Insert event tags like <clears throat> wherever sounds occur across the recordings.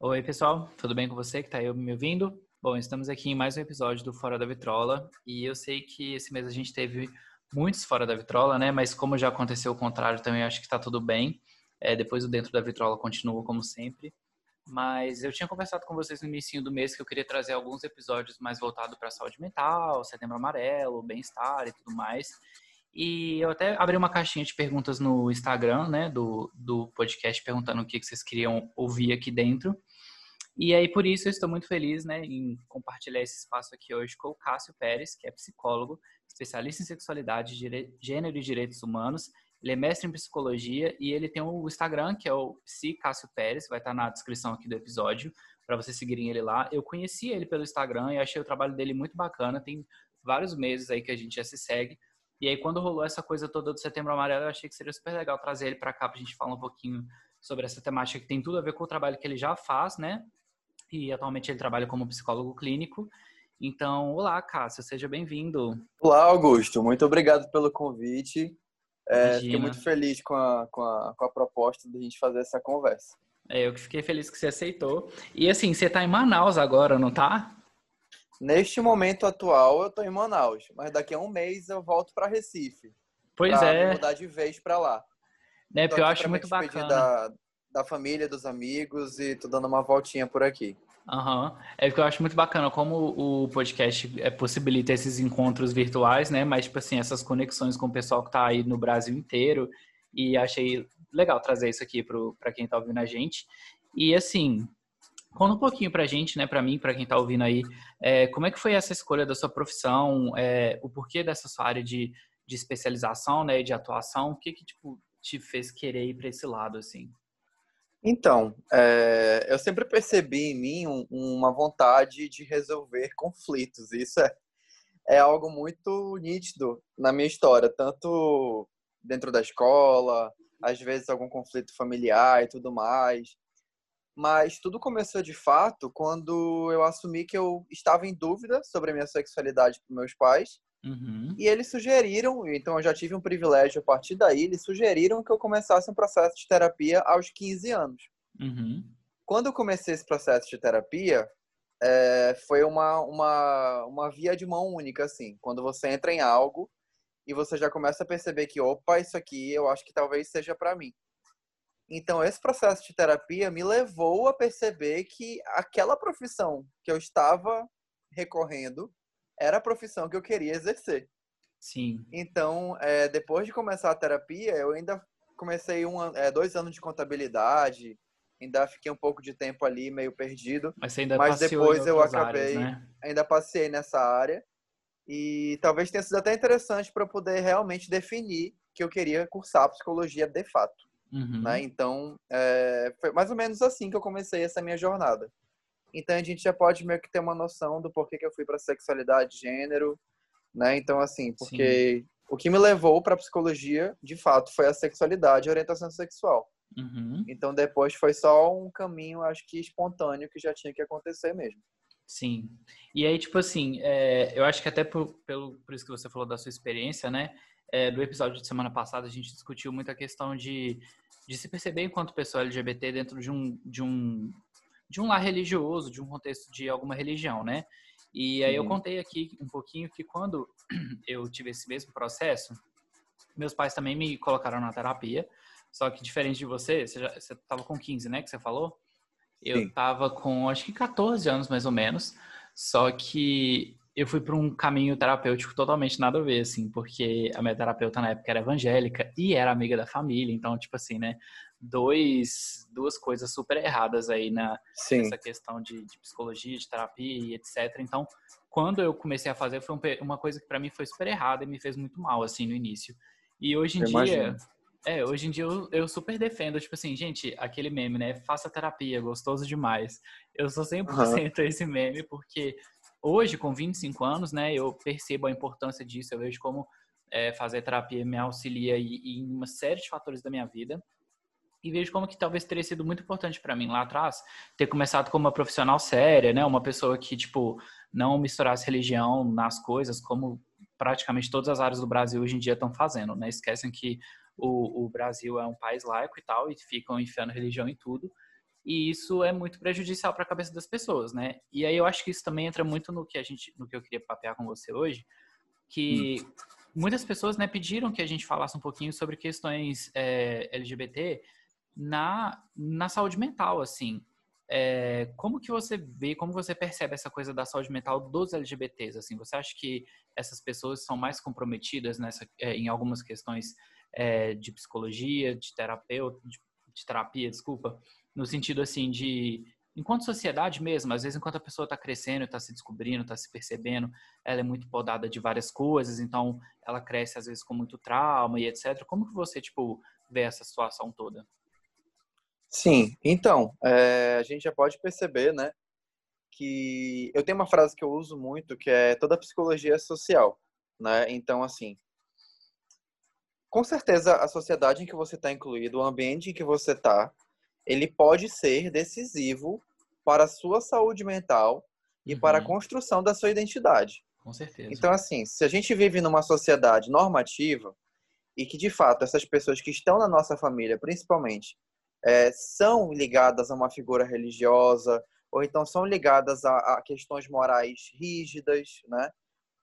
Oi, pessoal, tudo bem com você que está aí me ouvindo? Bom, estamos aqui em mais um episódio do Fora da Vitrola e eu sei que esse mês a gente teve muitos Fora da Vitrola, né? Mas como já aconteceu o contrário, também acho que está tudo bem. É, depois o Dentro da Vitrola continua como sempre. Mas eu tinha conversado com vocês no início do mês que eu queria trazer alguns episódios mais voltados para saúde mental, setembro amarelo, bem-estar e tudo mais. E eu até abri uma caixinha de perguntas no Instagram, né, do, do podcast, perguntando o que, que vocês queriam ouvir aqui dentro. E aí, por isso, eu estou muito feliz né, em compartilhar esse espaço aqui hoje com o Cássio Pérez, que é psicólogo, especialista em sexualidade, gênero e direitos humanos. Ele é mestre em psicologia e ele tem o Instagram, que é o Psi Cássio Pérez, vai estar na descrição aqui do episódio, para vocês seguirem ele lá. Eu conheci ele pelo Instagram e achei o trabalho dele muito bacana. Tem vários meses aí que a gente já se segue. E aí, quando rolou essa coisa toda do Setembro Amarelo, eu achei que seria super legal trazer ele para cá para a gente falar um pouquinho sobre essa temática que tem tudo a ver com o trabalho que ele já faz, né? E atualmente ele trabalha como psicólogo clínico. Então, olá, Cássio, seja bem-vindo. Olá, Augusto, muito obrigado pelo convite. É, fiquei muito feliz com a, com, a, com a proposta de a gente fazer essa conversa. É, eu que fiquei feliz que você aceitou. E assim, você está em Manaus agora, não tá? Neste momento atual, eu estou em Manaus, mas daqui a um mês eu volto para Recife. Pois é. mudar de vez para lá. É, porque eu acho muito bacana. Da, da família, dos amigos e tô dando uma voltinha por aqui. Uhum. É porque eu acho muito bacana como o podcast é, possibilita esses encontros virtuais, né? Mas, tipo assim, essas conexões com o pessoal que tá aí no Brasil inteiro. E achei legal trazer isso aqui para quem tá ouvindo a gente. E, assim, Conta um pouquinho pra gente, né, pra mim, pra quem tá ouvindo aí, é, como é que foi essa escolha da sua profissão, é, o porquê dessa sua área de, de especialização, né, de atuação, o que que, tipo, te fez querer ir pra esse lado, assim? Então, é, eu sempre percebi em mim um, uma vontade de resolver conflitos, isso é, é algo muito nítido na minha história, tanto dentro da escola, às vezes algum conflito familiar e tudo mais, mas tudo começou de fato quando eu assumi que eu estava em dúvida sobre a minha sexualidade com meus pais. Uhum. E eles sugeriram, então eu já tive um privilégio a partir daí, eles sugeriram que eu começasse um processo de terapia aos 15 anos. Uhum. Quando eu comecei esse processo de terapia, é, foi uma, uma, uma via de mão única, assim. Quando você entra em algo e você já começa a perceber que, opa, isso aqui eu acho que talvez seja para mim. Então, esse processo de terapia me levou a perceber que aquela profissão que eu estava recorrendo era a profissão que eu queria exercer. Sim. Então, é, depois de começar a terapia, eu ainda comecei um, é, dois anos de contabilidade, ainda fiquei um pouco de tempo ali meio perdido. Mas você ainda mas depois eu acabei, áreas, né? ainda passei nessa área e talvez tenha sido até interessante para eu poder realmente definir que eu queria cursar psicologia de fato. Uhum. Né? Então, é, foi mais ou menos assim que eu comecei essa minha jornada. Então, a gente já pode meio que ter uma noção do porquê que eu fui para sexualidade, gênero, né? Então, assim, porque Sim. o que me levou para psicologia, de fato, foi a sexualidade e a orientação sexual. Uhum. Então, depois foi só um caminho, acho que espontâneo, que já tinha que acontecer mesmo. Sim. E aí, tipo assim, é, eu acho que até por, pelo, por isso que você falou da sua experiência, né? é, do episódio de semana passada, a gente discutiu muito a questão de, de se perceber enquanto pessoa LGBT dentro de um, de um, de um lar religioso, de um contexto de alguma religião, né? E aí eu contei aqui um pouquinho que quando <clears throat> eu tive esse mesmo processo, meus pais também me colocaram na terapia, só que diferente de você, você, já, você tava com 15, né, que você falou? Eu Sim. tava com, acho que 14 anos mais ou menos, só que eu fui para um caminho terapêutico totalmente nada a ver, assim, porque a minha terapeuta na época era evangélica e era amiga da família, então, tipo assim, né, dois, duas coisas super erradas aí na, Sim. nessa questão de, de, psicologia, de terapia e etc. Então, quando eu comecei a fazer, foi um, uma coisa que para mim foi super errada e me fez muito mal, assim, no início. E hoje em eu dia... Imagino. É, hoje em dia eu, eu, super defendo, tipo assim, gente, aquele meme, né? Faça terapia, gostoso demais. Eu sou 100% uhum. <laughs> esse meme, porque hoje, com 25 anos, né, eu percebo a importância disso, eu vejo como é, fazer terapia me auxilia em uma série de fatores da minha vida. E vejo como que talvez teria sido muito importante para mim lá atrás ter começado como uma profissional séria, né? Uma pessoa que, tipo, não misturasse religião nas coisas, como praticamente todas as áreas do Brasil hoje em dia estão fazendo, né? Esquecem que o, o Brasil é um país laico e tal, e ficam enfiando religião em tudo. e isso é muito prejudicial para a cabeça das pessoas, né? E aí eu acho que isso também entra muito no que a gente, no que eu queria papear com você hoje, que hum. muitas pessoas, né, pediram que a gente falasse um pouquinho sobre questões é, LGBT na na saúde mental, assim. É, como que você vê, como você percebe essa coisa da saúde mental dos LGBTs? Assim, você acha que essas pessoas são mais comprometidas nessa, é, em algumas questões é, de psicologia, de terapeuta, de, de terapia, desculpa, no sentido assim de enquanto sociedade mesmo, às vezes enquanto a pessoa está crescendo, está se descobrindo, está se percebendo, ela é muito podada de várias coisas, então ela cresce às vezes com muito trauma e etc. Como que você tipo vê essa situação toda? Sim, então é, a gente já pode perceber, né, que eu tenho uma frase que eu uso muito que é toda psicologia é social, né? Então assim, com certeza a sociedade em que você está incluído, o ambiente em que você está ele pode ser decisivo para a sua saúde mental e uhum. para a uhum. construção da sua identidade. Com certeza. Então, assim, se a gente vive numa sociedade normativa e que, de fato, essas pessoas que estão na nossa família, principalmente, é, são ligadas a uma figura religiosa ou então são ligadas a, a questões morais rígidas, né?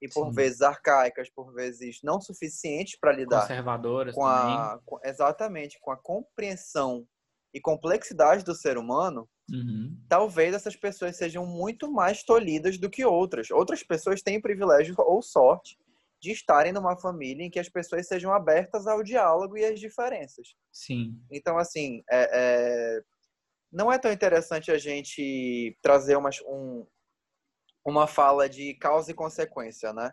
E por Sim. vezes arcaicas, por vezes não suficientes para lidar conservadoras com a com, exatamente com a compreensão e complexidade do ser humano, uhum. talvez essas pessoas sejam muito mais tolhidas do que outras. Outras pessoas têm privilégio ou sorte de estarem numa família em que as pessoas sejam abertas ao diálogo e às diferenças. Sim. Então, assim, é, é... não é tão interessante a gente trazer uma, um, uma fala de causa e consequência, né?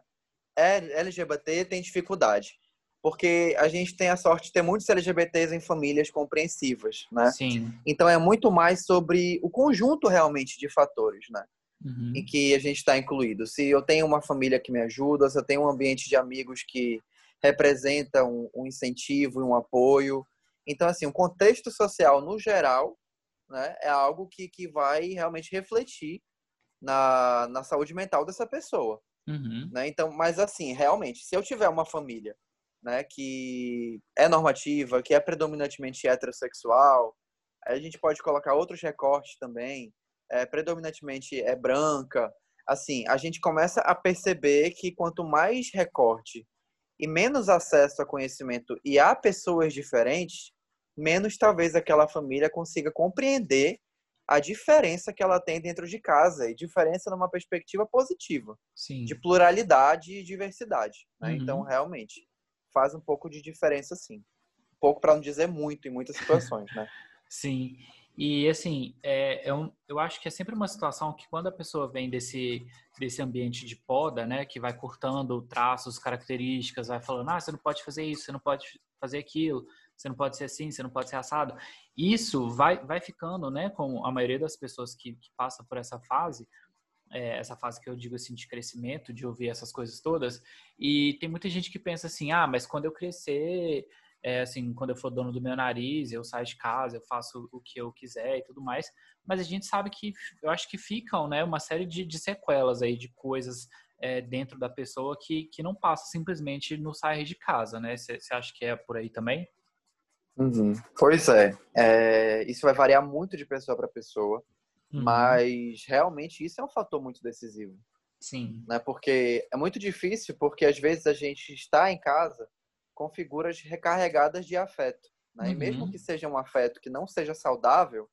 É, LGBT tem dificuldade porque a gente tem a sorte de ter muitos LGBTs em famílias compreensivas, né? Sim. Então é muito mais sobre o conjunto realmente de fatores, né? Uhum. Em que a gente está incluído. Se eu tenho uma família que me ajuda, se eu tenho um ambiente de amigos que representa um, um incentivo e um apoio. Então, assim, o contexto social no geral né, é algo que, que vai realmente refletir na, na saúde mental dessa pessoa. Uhum. Né? Então, mas assim, realmente, se eu tiver uma família né, que é normativa, que é predominantemente heterossexual. A gente pode colocar outros recortes também, é, predominantemente é branca. Assim, a gente começa a perceber que quanto mais recorte e menos acesso a conhecimento e a pessoas diferentes, menos talvez aquela família consiga compreender a diferença que ela tem dentro de casa e diferença numa perspectiva positiva Sim. de pluralidade e diversidade. Né? Então, uhum. Então, realmente, faz um pouco de diferença, sim. Um pouco para não dizer muito em muitas situações, né? <laughs> sim. E assim, é, é um, eu acho que é sempre uma situação que quando a pessoa vem desse, desse ambiente de poda, né, que vai cortando traços, características, vai falando, ah, você não pode fazer isso, você não pode fazer aquilo, você não pode ser assim, você não pode ser assado. Isso vai, vai ficando, né, com a maioria das pessoas que, que passa por essa fase, é, essa fase que eu digo assim de crescimento, de ouvir essas coisas todas. E tem muita gente que pensa assim, ah, mas quando eu crescer, é, assim, quando eu for dono do meu nariz, eu saio de casa, eu faço o que eu quiser e tudo mais. Mas a gente sabe que, eu acho que ficam, né, uma série de, de sequelas aí de coisas é, dentro da pessoa que, que não passa simplesmente no sair de casa, né? Você acha que é por aí também? Uhum. Pois é. é. Isso vai variar muito de pessoa para pessoa. Uhum. Mas realmente isso é um fator muito decisivo. Sim. Né? Porque é muito difícil, porque às vezes a gente está em casa com figuras recarregadas de afeto. Né? Uhum. E mesmo uhum. que seja um afeto que não seja saudável,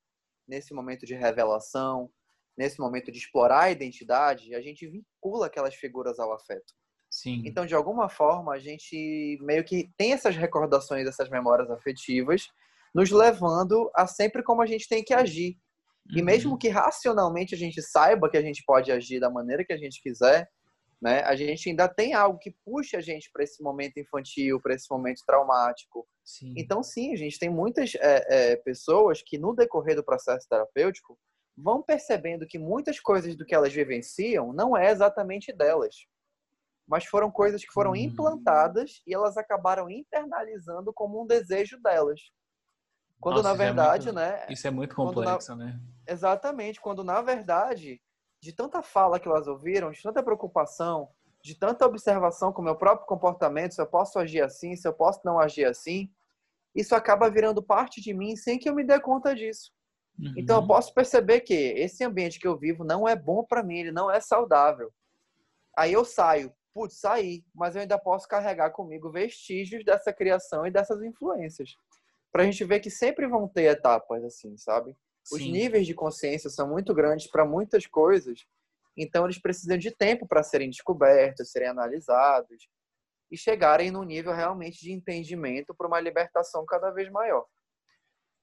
nesse momento de revelação, nesse momento de explorar a identidade, a gente vincula aquelas figuras ao afeto. Sim. Então, de alguma forma, a gente meio que tem essas recordações, essas memórias afetivas, nos levando a sempre como a gente tem que agir. E mesmo uhum. que racionalmente a gente saiba que a gente pode agir da maneira que a gente quiser, né, a gente ainda tem algo que puxa a gente para esse momento infantil, para esse momento traumático. Sim. Então, sim, a gente tem muitas é, é, pessoas que, no decorrer do processo terapêutico, vão percebendo que muitas coisas do que elas vivenciam não é exatamente delas, mas foram coisas que foram uhum. implantadas e elas acabaram internalizando como um desejo delas. Quando Nossa, na verdade, é muito, né? Isso é muito complexo, na, né? Exatamente, quando na verdade, de tanta fala que elas ouviram, de tanta preocupação, de tanta observação com o meu próprio comportamento, se eu posso agir assim, se eu posso não agir assim, isso acaba virando parte de mim sem que eu me dê conta disso. Uhum. Então eu posso perceber que esse ambiente que eu vivo não é bom para mim, ele não é saudável. Aí eu saio, putz, saí, mas eu ainda posso carregar comigo vestígios dessa criação e dessas influências. Pra gente ver que sempre vão ter etapas assim, sabe? Os Sim. níveis de consciência são muito grandes para muitas coisas, então eles precisam de tempo para serem descobertos, serem analisados e chegarem num nível realmente de entendimento para uma libertação cada vez maior.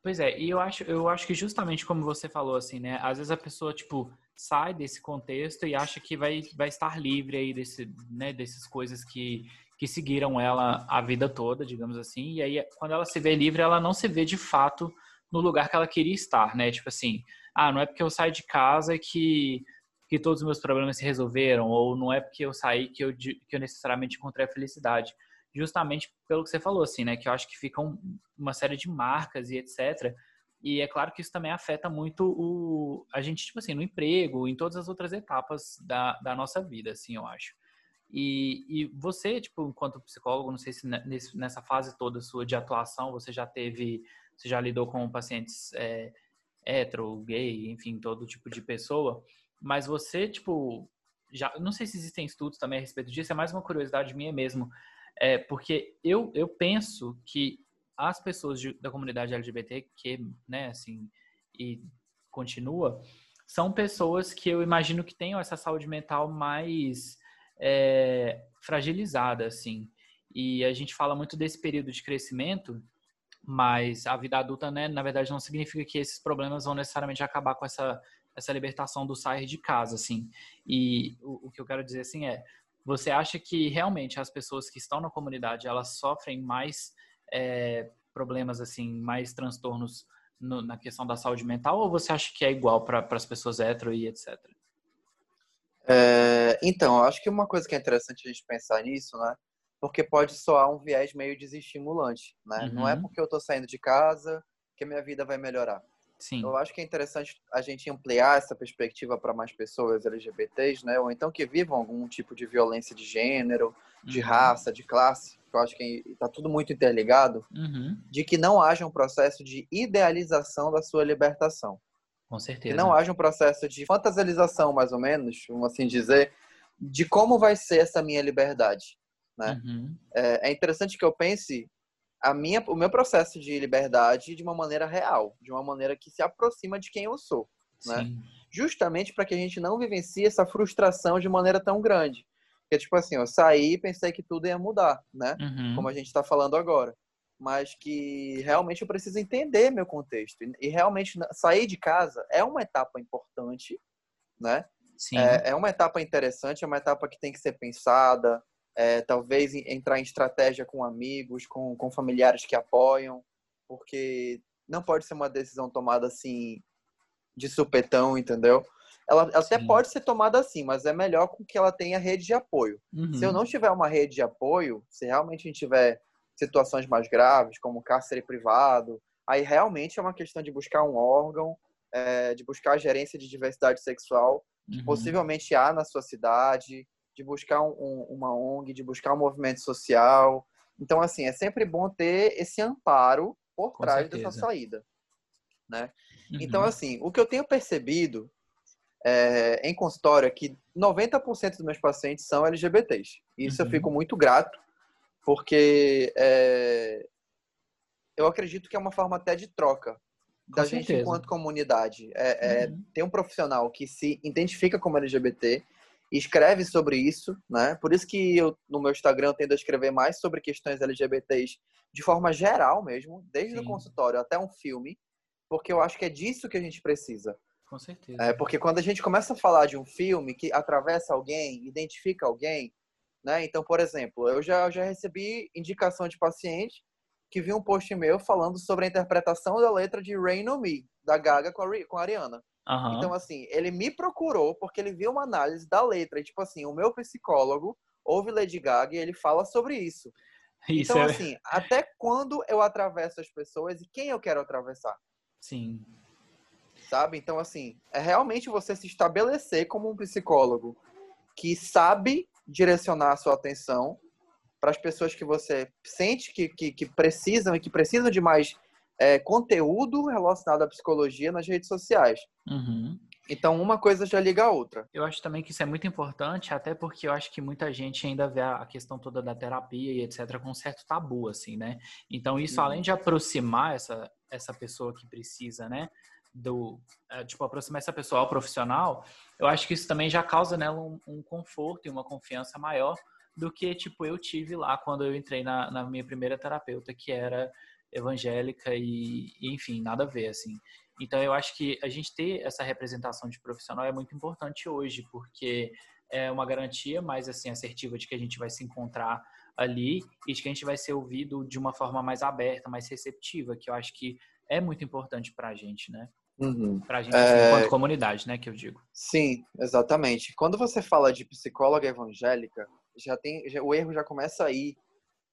Pois é, e eu acho, eu acho que justamente como você falou, assim, né? Às vezes a pessoa, tipo, sai desse contexto e acha que vai, vai estar livre aí desse, né, dessas coisas que, que seguiram ela a vida toda, digamos assim. E aí, quando ela se vê livre, ela não se vê de fato no lugar que ela queria estar, né? Tipo assim, ah, não é porque eu saio de casa que, que todos os meus problemas se resolveram, ou não é porque eu saí que eu, que eu necessariamente encontrei a felicidade justamente pelo que você falou, assim, né? Que eu acho que ficam uma série de marcas e etc. E é claro que isso também afeta muito o, a gente, tipo assim, no emprego, em todas as outras etapas da, da nossa vida, assim, eu acho. E, e você, tipo, enquanto psicólogo, não sei se nessa fase toda sua de atuação, você já teve, você já lidou com pacientes é, hetero, gay, enfim, todo tipo de pessoa, mas você, tipo, já, não sei se existem estudos também a respeito disso, é mais uma curiosidade minha mesmo. É, porque eu, eu penso que as pessoas de, da comunidade LGBT, que, né, assim, e continua, são pessoas que eu imagino que tenham essa saúde mental mais é, fragilizada, assim. E a gente fala muito desse período de crescimento, mas a vida adulta, né, na verdade, não significa que esses problemas vão necessariamente acabar com essa, essa libertação do sair de casa, assim. E o, o que eu quero dizer, assim, é você acha que realmente as pessoas que estão na comunidade elas sofrem mais é, problemas assim, mais transtornos no, na questão da saúde mental, ou você acha que é igual para as pessoas hétero e etc? É, então, acho que uma coisa que é interessante a gente pensar nisso, né? Porque pode soar um viés meio desestimulante, né? Uhum. Não é uhum. porque eu estou saindo de casa que a minha vida vai melhorar. Sim. Eu acho que é interessante a gente ampliar essa perspectiva para mais pessoas LGBTs, né? Ou então que vivam algum tipo de violência de gênero, de uhum. raça, de classe. Eu acho que está tudo muito interligado. Uhum. De que não haja um processo de idealização da sua libertação. Com certeza. Que não haja um processo de fantasialização, mais ou menos, vamos assim dizer, de como vai ser essa minha liberdade. Né? Uhum. É, é interessante que eu pense a minha, o meu processo de liberdade de uma maneira real, de uma maneira que se aproxima de quem eu sou, né? Justamente para que a gente não vivencie essa frustração de maneira tão grande. Porque, tipo assim, eu saí e pensei que tudo ia mudar, né? Uhum. Como a gente está falando agora. Mas que realmente eu preciso entender meu contexto. E realmente sair de casa é uma etapa importante, né? Sim. É, é uma etapa interessante, é uma etapa que tem que ser pensada, é, talvez entrar em estratégia com amigos, com, com familiares que apoiam, porque não pode ser uma decisão tomada assim de supetão, entendeu? Ela, até pode ser tomada assim, mas é melhor com que ela tenha rede de apoio. Uhum. Se eu não tiver uma rede de apoio, se realmente a gente tiver situações mais graves, como cárcere privado, aí realmente é uma questão de buscar um órgão, é, de buscar a gerência de diversidade sexual, que uhum. possivelmente há na sua cidade, de buscar um, uma ONG, de buscar um movimento social. Então, assim, é sempre bom ter esse amparo por Com trás certeza. dessa saída, né? Uhum. Então, assim, o que eu tenho percebido é, em consultório é que 90% dos meus pacientes são LGBTs. Isso uhum. eu fico muito grato, porque é, eu acredito que é uma forma até de troca da Com gente certeza. enquanto comunidade. É, é, uhum. Ter um profissional que se identifica como LGBT escreve sobre isso, né? Por isso que eu, no meu Instagram, tendo a escrever mais sobre questões LGBTs de forma geral mesmo, desde Sim. o consultório até um filme, porque eu acho que é disso que a gente precisa. Com certeza. É, porque quando a gente começa a falar de um filme que atravessa alguém, identifica alguém, né? Então, por exemplo, eu já, eu já recebi indicação de paciente que viu um post meu falando sobre a interpretação da letra de Rain on Me, da Gaga com a, com a Ariana. Uhum. Então, assim, ele me procurou porque ele viu uma análise da letra. E, tipo assim, o meu psicólogo ouve Lady Gaga e ele fala sobre isso. <laughs> isso então, é... assim, até quando eu atravesso as pessoas e quem eu quero atravessar? Sim. Sabe? Então, assim, é realmente você se estabelecer como um psicólogo que sabe direcionar a sua atenção para as pessoas que você sente que, que, que precisam e que precisam de mais é, conteúdo relacionado à psicologia nas redes sociais. Uhum. Então, uma coisa já liga a outra. Eu acho também que isso é muito importante, até porque eu acho que muita gente ainda vê a questão toda da terapia e etc. com um certo tabu, assim, né? Então, isso, além de aproximar essa, essa pessoa que precisa, né? Do, é, tipo, aproximar essa pessoa ao profissional, eu acho que isso também já causa nela um, um conforto e uma confiança maior do que, tipo, eu tive lá quando eu entrei na, na minha primeira terapeuta, que era evangélica e, e, enfim, nada a ver, assim. Então, eu acho que a gente ter essa representação de profissional é muito importante hoje, porque é uma garantia mais, assim, assertiva de que a gente vai se encontrar ali e de que a gente vai ser ouvido de uma forma mais aberta, mais receptiva, que eu acho que é muito importante para a gente, né? Uhum. Para a gente, assim, É. enquanto comunidade, né, que eu digo. Sim, exatamente. Quando você fala de psicóloga evangélica, já tem, já- o erro já começa aí,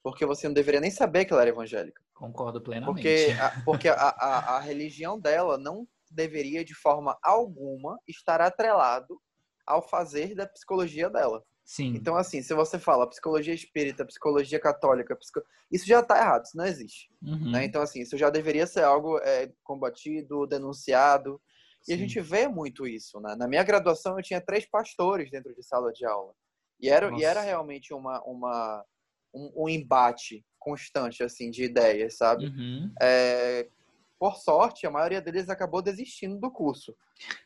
porque você não deveria nem saber que ela era evangélica. Concordo plenamente. Porque, a, porque a, a, a religião dela não deveria, de forma alguma, estar atrelado ao fazer da psicologia dela. Sim. Então, assim, se você fala psicologia espírita, psicologia católica, psico... isso já está errado, isso não existe. Uhum. né? Então, assim, isso já deveria ser algo é, combatido, denunciado. E a Sim. gente vê muito isso. Né? Na minha graduação, eu tinha três pastores dentro de sala de aula. E era, e era realmente uma, uma, um, um embate constante, assim, de ideias, sabe? Uhum. É, por sorte, a maioria deles acabou desistindo do curso.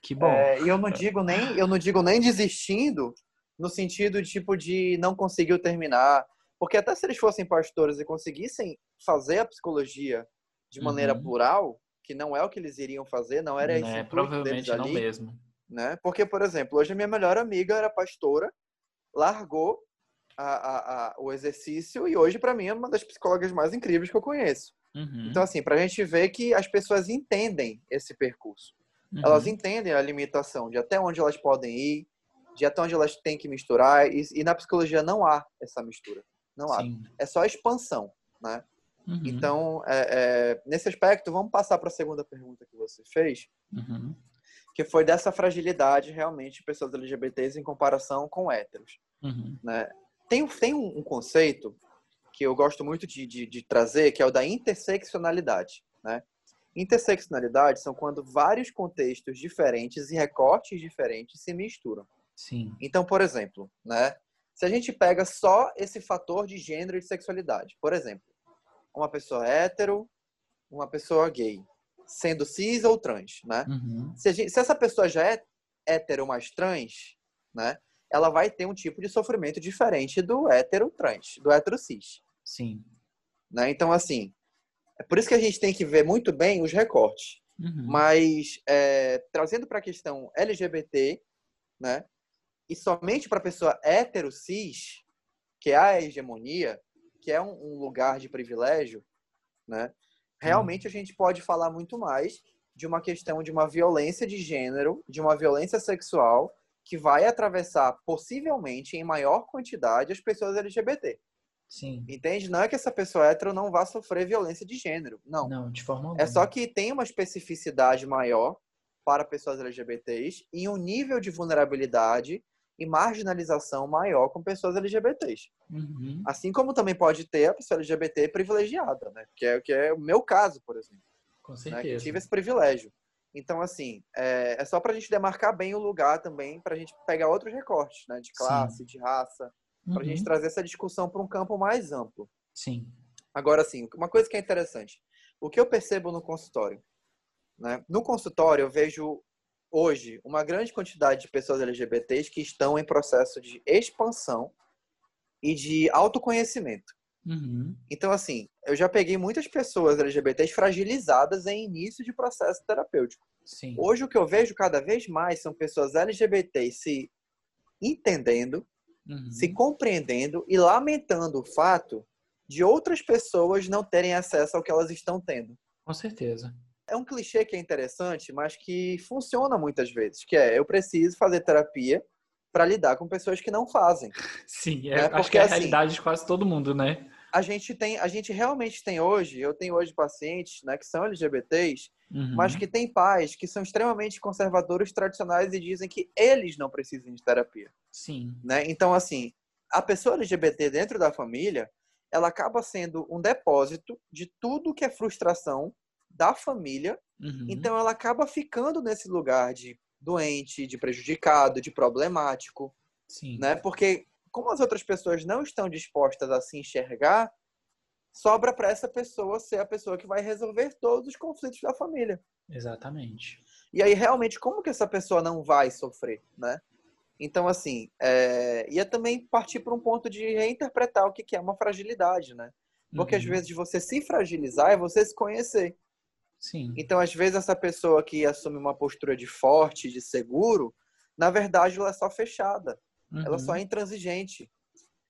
Que bom. É, e eu não digo nem, eu não digo nem desistindo no sentido tipo de não conseguiu terminar, porque até se eles fossem pastores e conseguissem fazer a psicologia de maneira Uhum. plural, que não é o que eles iriam fazer, não era esse né? intuito Provavelmente não ali, mesmo. né? Porque, por exemplo, hoje a minha melhor amiga era pastora, largou a, a, o exercício e hoje para mim é uma das psicólogas mais incríveis que eu conheço. Uhum. Então, assim, para a gente ver que as pessoas entendem esse percurso Uhum. elas entendem a limitação de até onde elas podem ir, de até onde elas têm que misturar, e, e na psicologia não há essa mistura. Não há. Sim. É só expansão, né? Uhum. Então, é, é, nesse aspecto, vamos passar para a segunda pergunta que você fez, Uhum. que foi dessa fragilidade realmente de pessoas LGBTs em comparação com héteros. Uhum. Né? Tem, tem um, conceito que eu gosto muito de, de, de trazer, que é o da interseccionalidade. Né? Interseccionalidade são quando vários contextos diferentes e recortes diferentes se misturam. Sim. Então, por exemplo, né, se a gente pega só esse fator de gênero e de sexualidade, por exemplo, uma pessoa hétero, uma pessoa gay, sendo cis ou trans, né? Uhum. Se, a gente- se essa pessoa já é hétero mais trans, né, ela vai ter um tipo de sofrimento diferente do hétero trans, do hétero cis. Sim. Né? Então, assim, é por isso que a gente tem que ver muito bem os recortes. Uhum. Mas é, trazendo para a questão LGBT, né? E somente para a pessoa hétero cis, que é a hegemonia, que é um, um lugar de privilégio, né? Realmente a gente pode falar muito mais de uma questão de uma violência de gênero, de uma violência sexual que vai atravessar possivelmente em maior quantidade as pessoas LGBT. Sim. Entende? Não é que essa pessoa hétero não vá sofrer violência de gênero. Não. Não, de forma alguma. É só que tem uma especificidade maior para pessoas LGBTs e um nível de vulnerabilidade e marginalização maior com pessoas LGBTs. Uhum. Assim como também pode ter a pessoa LGBT privilegiada, né? Que é, que é o meu caso, por exemplo. Com Né? Que certeza. tive esse privilégio. Então, assim, é, é só para a gente demarcar bem o lugar também, para a gente pegar outros recortes, né? De classe, de raça, para a gente Uhum. trazer essa discussão para um campo mais amplo. Sim. Agora, sim, uma coisa que é interessante. O que eu percebo no consultório? Né? No consultório, eu vejo hoje uma grande quantidade de pessoas LGBTs que estão em processo de expansão e de autoconhecimento. Uhum. Então, assim, eu já peguei muitas pessoas LGBTs fragilizadas em início de processo terapêutico. Sim. Hoje, o que eu vejo cada vez mais são pessoas LGBTs se entendendo, Uhum. se compreendendo e lamentando o fato de outras pessoas não terem acesso ao que elas estão tendo. Com certeza. É um clichê que é interessante, mas que funciona muitas vezes, que é eu preciso fazer terapia para lidar com pessoas que não fazem. Sim, é, É, acho porque, que é a assim, realidade de quase todo mundo, né? A gente tem, a gente realmente tem hoje, eu tenho hoje pacientes, né, que são LGBTs, Uhum. mas que têm pais que são extremamente conservadores, tradicionais e dizem que eles não precisam de terapia. Sim. né? Então, assim, a pessoa LGBT dentro da família, ela acaba sendo um depósito de tudo que é frustração da família. Uhum. Então ela acaba ficando nesse lugar de doente, de prejudicado, de problemático, Sim. né? Porque como as outras pessoas não estão dispostas a se enxergar, sobra para essa pessoa ser a pessoa que vai resolver todos os conflitos da família. Exatamente. E aí, realmente, como que essa pessoa não vai sofrer, né? Então, assim, é... ia também partir para um ponto de reinterpretar o que é uma fragilidade, né? Porque uhum. às vezes você se fragilizar é você se conhecer. Sim. Então, às vezes, essa pessoa que assume uma postura de forte, de seguro, na verdade, ela é só fechada. Uhum. Ela só é intransigente.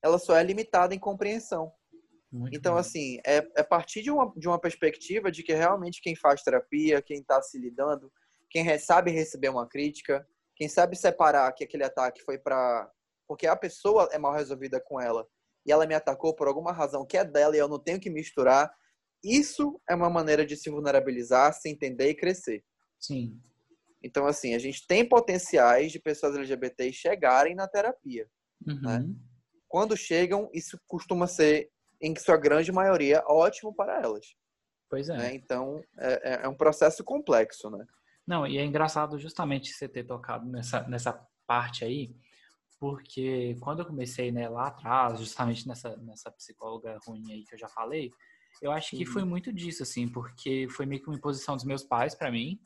Ela só é limitada em compreensão. Muito então, bom. assim, é, é partir de uma, de uma perspectiva de que realmente quem faz terapia, quem está se lidando, quem sabe receber uma crítica, quem sabe separar que aquele ataque foi para. Porque a pessoa é mal resolvida com ela e ela me atacou por alguma razão que é dela e eu não tenho que misturar. Isso é uma maneira de se vulnerabilizar, se entender e crescer. Sim. Então, assim, a gente tem potenciais de pessoas LGBT chegarem na terapia. Uhum. Né? Quando chegam, isso costuma ser em sua grande maioria, ótimo para elas. Pois é. Né? Então, é, é, é, um processo complexo, né? Não, e é engraçado justamente você ter tocado nessa, nessa parte aí, porque quando eu comecei né, lá atrás, justamente nessa, nessa psicóloga ruim aí que eu já falei, eu acho que foi muito disso, assim, porque foi meio que uma imposição dos meus pais para mim,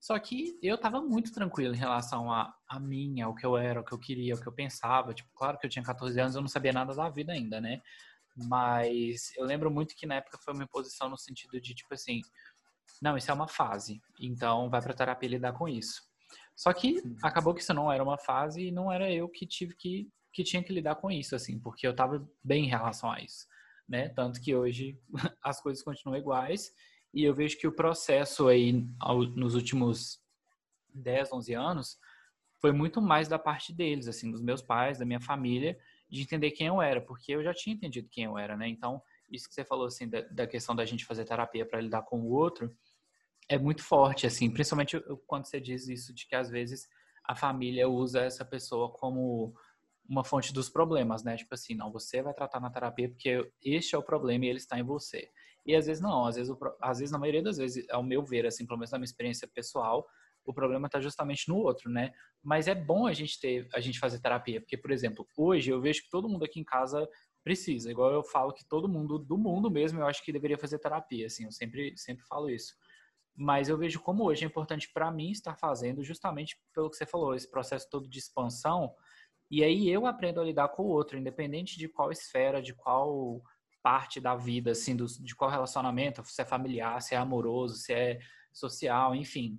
só que eu tava muito tranquilo em relação a, a mim, ao que eu era, ao que eu queria, ao que eu pensava. Tipo, claro que eu tinha 14 anos, eu não sabia nada da vida ainda, né? Mas eu lembro muito que na época foi uma imposição no sentido de, tipo assim, não, isso é uma fase, então vai pra terapia lidar com isso. Só que acabou que isso não era uma fase e não era eu que tive que, que tinha que lidar com isso, assim, porque eu tava bem em relação a isso, né? Tanto que hoje <laughs> as coisas continuam iguais e eu vejo que o processo aí nos últimos 10, 11 anos foi muito mais da parte deles, assim, dos meus pais, da minha família, de entender quem eu era, porque eu já tinha entendido quem eu era, né? Então, isso que você falou, assim, da, da questão da gente fazer terapia para lidar com o outro, é muito forte, assim, principalmente quando você diz isso de que às vezes a família usa essa pessoa como uma fonte dos problemas, né? Tipo assim, não, você vai tratar na terapia porque este é o problema e ele está em você. E às vezes não, às vezes, às vezes na maioria das vezes, ao meu ver, assim, pelo menos na minha experiência pessoal, o problema está justamente no outro, né? Mas é bom a gente ter, a gente fazer terapia, porque, por exemplo, hoje eu vejo que todo mundo aqui em casa precisa. Igual eu falo que todo mundo do mundo mesmo, eu acho que deveria fazer terapia, assim, eu sempre, sempre falo isso. Mas eu vejo como hoje é importante para mim estar fazendo, justamente pelo que você falou, esse processo todo de expansão. E aí eu aprendo a lidar com o outro, independente de qual esfera, de qual parte da vida, assim, do, de qual relacionamento, se é familiar, se é amoroso, se é social, enfim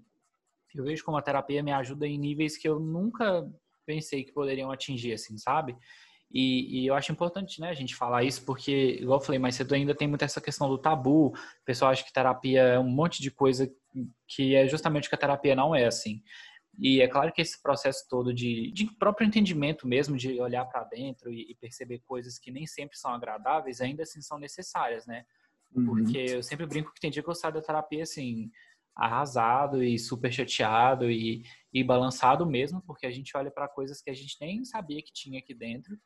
eu vejo como a terapia me ajuda em níveis que eu nunca pensei que poderiam atingir, assim, sabe? E, e, eu acho importante, né, a gente falar isso, porque, igual eu falei mais cedo, ainda tem muito essa questão do tabu. O pessoal acha que terapia é um monte de coisa que é justamente o que a terapia não é, assim. E é claro que esse processo todo de, de próprio entendimento mesmo, de olhar para dentro e, e, perceber coisas que nem sempre são agradáveis, ainda assim são necessárias, né? Uhum. Porque uhum. eu sempre brinco que tem dia que eu saio da terapia, assim, arrasado e super chateado e, e balançado mesmo, porque a gente olha para coisas que a gente nem sabia que tinha aqui dentro.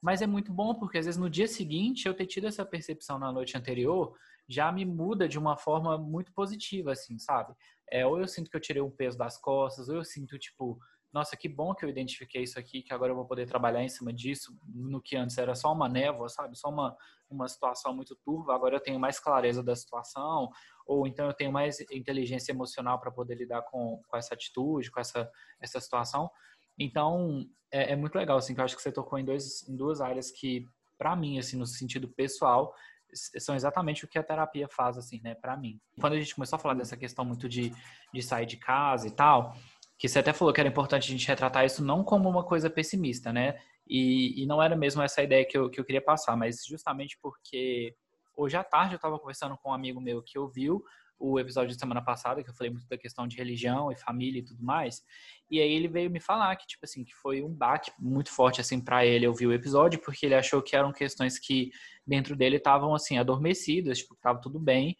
Mas é muito bom porque às vezes no dia seguinte eu ter tido essa percepção na noite anterior já me muda de uma forma muito positiva, assim, sabe? É, ou eu sinto que eu tirei um peso das costas, ou eu sinto, tipo, nossa, que bom que eu identifiquei isso aqui, que agora eu vou poder trabalhar em cima disso, no que antes era só uma névoa, sabe? Só uma, uma situação muito turva, agora eu tenho mais clareza da situação, ou então eu tenho mais inteligência emocional para poder lidar com, com essa atitude, com essa, essa situação. Então, é, é, muito legal, assim, que eu acho que você tocou em, dois, em duas áreas que, para mim, assim, no sentido pessoal, são exatamente o que a terapia faz, assim, né, para mim. Quando a gente começou a falar dessa questão muito de, de sair de casa e tal, que você até falou que era importante a gente retratar isso não como uma coisa pessimista, né? E, e não era mesmo essa ideia que eu, que eu queria passar, mas justamente porque hoje à tarde eu estava conversando com um amigo meu que ouviu o episódio de semana passada, que eu falei muito da questão de religião e família e tudo mais. E aí ele veio me falar que, tipo assim, que foi um baque muito forte, assim, para ele ouvir o episódio, porque ele achou que eram questões que dentro dele estavam, assim, adormecidas, tipo, tava tudo bem,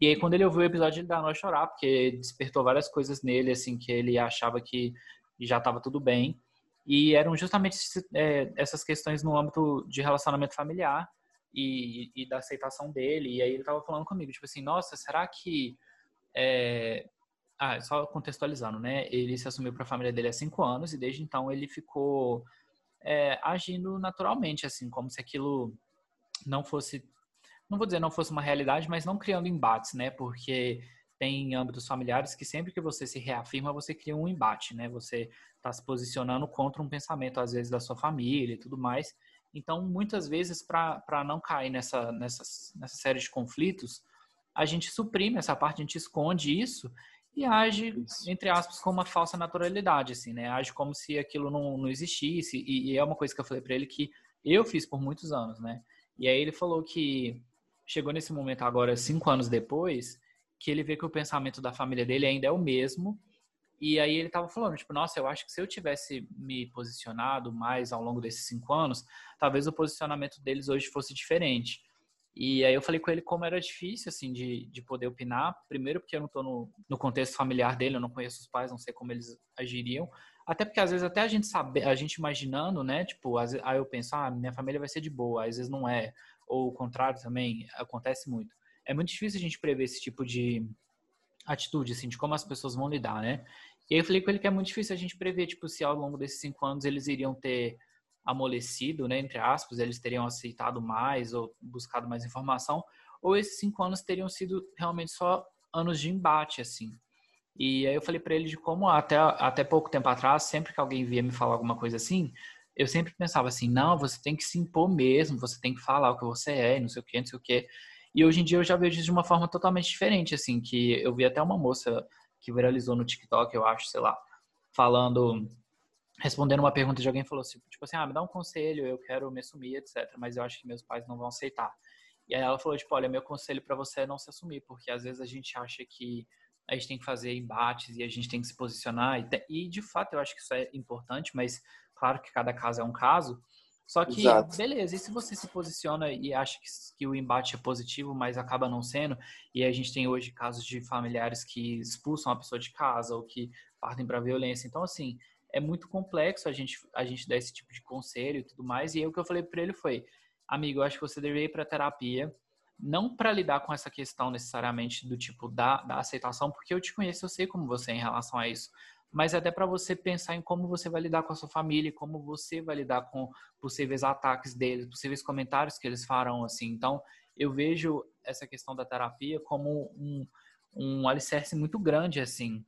e aí, quando ele ouviu o episódio, ele danou a chorar, porque despertou várias coisas nele, assim, que ele achava que já estava tudo bem. E eram justamente é, essas questões no âmbito de relacionamento familiar e, e, da aceitação dele. E aí ele estava falando comigo, tipo assim, nossa, será que é... ah, só contextualizando, né? Ele se assumiu para a família dele há cinco anos e desde então ele ficou é, agindo naturalmente, assim, como se aquilo não fosse, não vou dizer não fosse uma realidade, mas não criando embates, né? Porque tem âmbitos familiares que sempre que você se reafirma, você cria um embate, né? Você está se posicionando contra um pensamento, às vezes, da sua família e tudo mais. Então, muitas vezes, para não cair nessa, nessa, nessa série de conflitos, a gente suprime essa parte, a gente esconde isso e age, entre aspas, com uma falsa naturalidade, assim, né? Age como se aquilo não, não existisse. E, e é uma coisa que eu falei para ele que eu fiz por muitos anos, né? E aí ele falou que chegou nesse momento agora, cinco anos depois, que ele vê que o pensamento da família dele ainda é o mesmo. E aí ele tava falando, tipo, nossa, eu acho que se eu tivesse me posicionado mais ao longo desses cinco anos, talvez o posicionamento deles hoje fosse diferente. E aí eu falei com ele como era difícil, assim, de, de poder opinar. Primeiro porque eu não estou no, no contexto familiar dele, eu não conheço os pais, não sei como eles agiriam. Até porque às vezes até a gente sabe, a gente imaginando, né? Tipo, vezes, aí eu penso, ah, minha família vai ser de boa, às vezes não é. Ou o contrário também, acontece muito. É muito difícil a gente prever esse tipo de atitude, assim, de como as pessoas vão lidar, né? E aí eu falei com ele que é muito difícil a gente prever, tipo, se ao longo desses cinco anos eles iriam ter amolecido, né, entre aspas, eles teriam aceitado mais ou buscado mais informação, ou esses cinco anos teriam sido realmente só anos de embate, assim. E aí eu falei para ele de como até, até pouco tempo atrás, sempre que alguém via me falar alguma coisa assim, eu sempre pensava assim, não, você tem que se impor mesmo, você tem que falar o que você é, não sei o que, não sei o que. E hoje em dia eu já vejo isso de uma forma totalmente diferente, assim, que eu vi até uma moça que viralizou no TikTok, eu acho, sei lá, falando respondendo uma pergunta de alguém falou assim, tipo assim, ah, me dá um conselho, eu quero me assumir, etc. Mas eu acho que meus pais não vão aceitar. E aí ela falou, tipo, olha, meu conselho para você é não se assumir, porque às vezes a gente acha que a gente tem que fazer embates e a gente tem que se posicionar. E, e de fato eu acho que isso é importante, mas claro que cada caso é um caso. Só que, Exato. beleza, e se você se posiciona e acha que, que, o embate é positivo, mas acaba não sendo, e a gente tem hoje casos de familiares que expulsam a pessoa de casa ou que partem para violência. Então, assim, é muito complexo a gente, a gente dar esse tipo de conselho e tudo mais. E aí o que eu falei para ele foi: amigo, eu acho que você deveria ir para terapia, não para lidar com essa questão necessariamente do tipo da, da aceitação, porque eu te conheço, eu sei como você é em relação a isso. Mas até para você pensar em como você vai lidar com a sua família, como você vai lidar com possíveis ataques deles, possíveis comentários que eles farão, assim. Então, eu vejo essa questão da terapia como um, um alicerce muito grande, assim,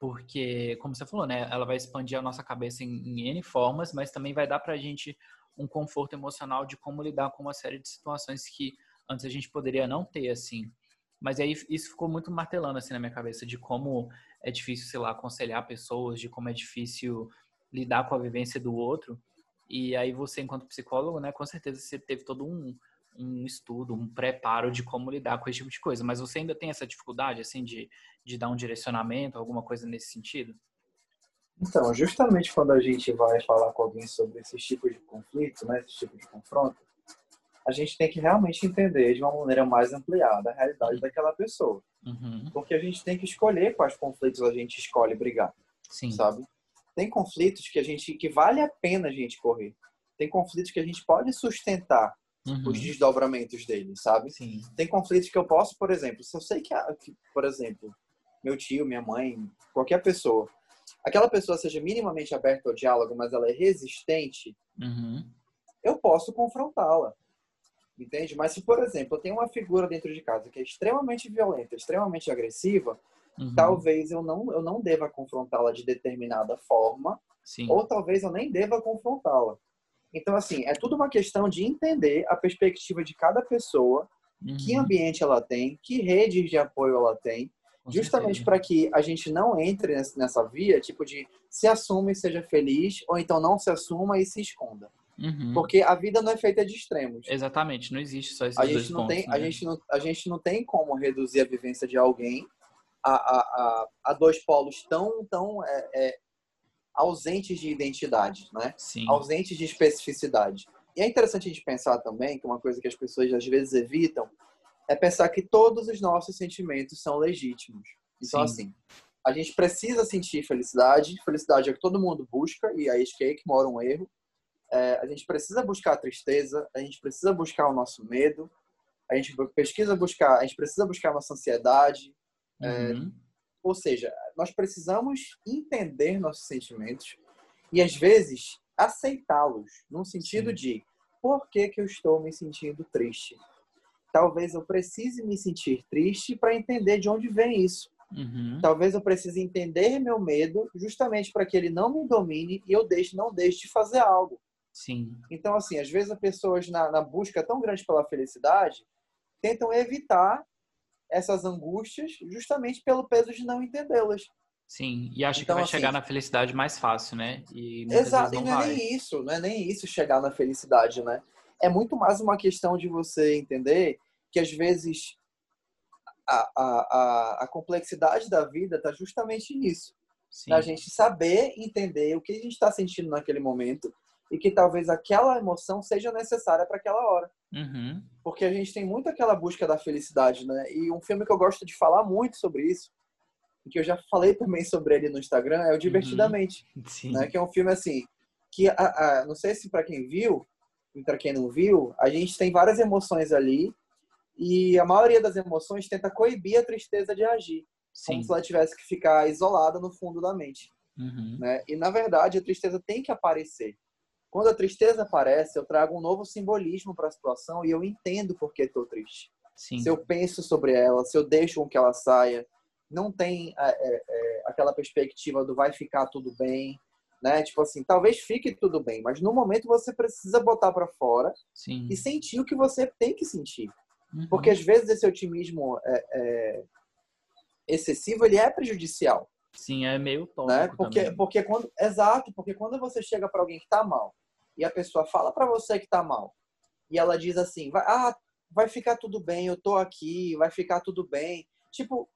porque, como você falou, né, ela vai expandir a nossa cabeça em, em N formas, mas também vai dar para a gente um conforto emocional de como lidar com uma série de situações que antes a gente poderia não ter, assim. Mas aí isso ficou muito martelando, assim, na minha cabeça, de como é difícil, sei lá, aconselhar pessoas, de como é difícil lidar com a vivência do outro. E aí você, enquanto psicólogo, né, com certeza você teve todo um, um estudo, um preparo de como lidar com esse tipo de coisa. Mas você ainda tem essa dificuldade, assim, de, de dar um direcionamento, alguma coisa nesse sentido? Então, justamente quando a gente vai falar com alguém sobre esses tipos de conflito, né, esse tipo de confronto, a gente tem que realmente entender de uma maneira mais ampliada a realidade daquela pessoa. Uhum. Porque a gente tem que escolher quais conflitos a gente escolhe brigar. Sim. Sabe? Tem conflitos que a gente que vale a pena a gente correr. Tem conflitos que a gente pode sustentar uhum. os desdobramentos dele, sabe? Sim. Tem conflitos que eu posso, por exemplo, se eu sei que, que, por exemplo, meu tio, minha mãe, qualquer pessoa, aquela pessoa seja minimamente aberta ao diálogo, mas ela é resistente, uhum. eu posso confrontá-la. Entende? Mas se, por exemplo, eu tenho uma figura dentro de casa que é extremamente violenta, extremamente agressiva, uhum. talvez eu não, eu não deva confrontá-la de determinada forma, Sim. ou talvez eu nem deva confrontá-la. Então, assim, é tudo uma questão de entender a perspectiva de cada pessoa, uhum. que ambiente ela tem, que redes de apoio ela tem, Com justamente para que a gente não entre nessa via, tipo de se assume e seja feliz, ou então não se assuma e se esconda. Uhum. Porque a vida não é feita de extremos. Exatamente, não existe só esses a gente não pontos, tem, né? a, gente não, a gente não tem como reduzir a vivência de alguém a, a, a, a dois polos tão, tão é, é, ausentes de identidade, né? Sim. Ausentes de especificidade. E é interessante a gente pensar também que uma coisa que as pessoas às vezes evitam é pensar que todos os nossos sentimentos são legítimos. Então, Sim. assim, a gente precisa sentir felicidade. Felicidade é o que todo mundo busca, e aí é aí que mora um erro. É, a gente precisa buscar a tristeza, a gente precisa buscar o nosso medo, a gente pesquisa buscar, a gente precisa buscar a nossa ansiedade, Uhum. É, ou seja, nós precisamos entender nossos sentimentos e, às vezes, aceitá-los, no sentido Sim. de por que, que eu estou me sentindo triste? Talvez eu precise me sentir triste para entender de onde vem isso. Uhum. Talvez eu precise entender meu medo justamente para que ele não me domine e eu deixe, não deixe de fazer algo. Sim. Então, assim, às vezes as pessoas na, na busca tão grande pela felicidade tentam evitar essas angústias justamente pelo peso de não entendê-las. Sim, e acho então, que vai assim, chegar na felicidade mais fácil, né? E exato, e não é nem isso, não é nem isso chegar na felicidade, né? É muito mais uma questão de você entender que às vezes a, a, a, a complexidade da vida está justamente nisso. Sim. Da gente saber entender o que a gente está sentindo naquele momento e que talvez aquela emoção seja necessária para aquela hora. Uhum. Porque a gente tem muito aquela busca da felicidade, né? E um filme que eu gosto de falar muito sobre isso, que eu já falei também sobre ele no Instagram, é o Divertidamente. Uhum. Né? Que é um filme assim, que a, a, não sei se para quem viu, e para quem não viu, a gente tem várias emoções ali e a maioria das emoções tenta coibir a tristeza de agir. Sim. Como se ela tivesse que ficar isolada no fundo da mente. Uhum. Né? E, na verdade, a tristeza tem que aparecer. Quando a tristeza aparece, eu trago um novo simbolismo para a situação e eu entendo por que estou triste. Sim. Se eu penso sobre ela, se eu deixo com que ela saia, não tem é, é, é, aquela perspectiva do vai ficar tudo bem, né? Tipo assim, talvez fique tudo bem, mas no momento você precisa botar para fora Sim. e sentir o que você tem que sentir. Uhum. Porque às vezes esse otimismo é, é, excessivo ele é prejudicial. Sim, é meio tóxico né? Porque, também. porque quando, exato, porque quando você chega para alguém que está mal e a pessoa fala para você que tá mal, e ela diz assim, vai, ah, vai ficar tudo bem, eu tô aqui, vai ficar tudo bem. Tipo,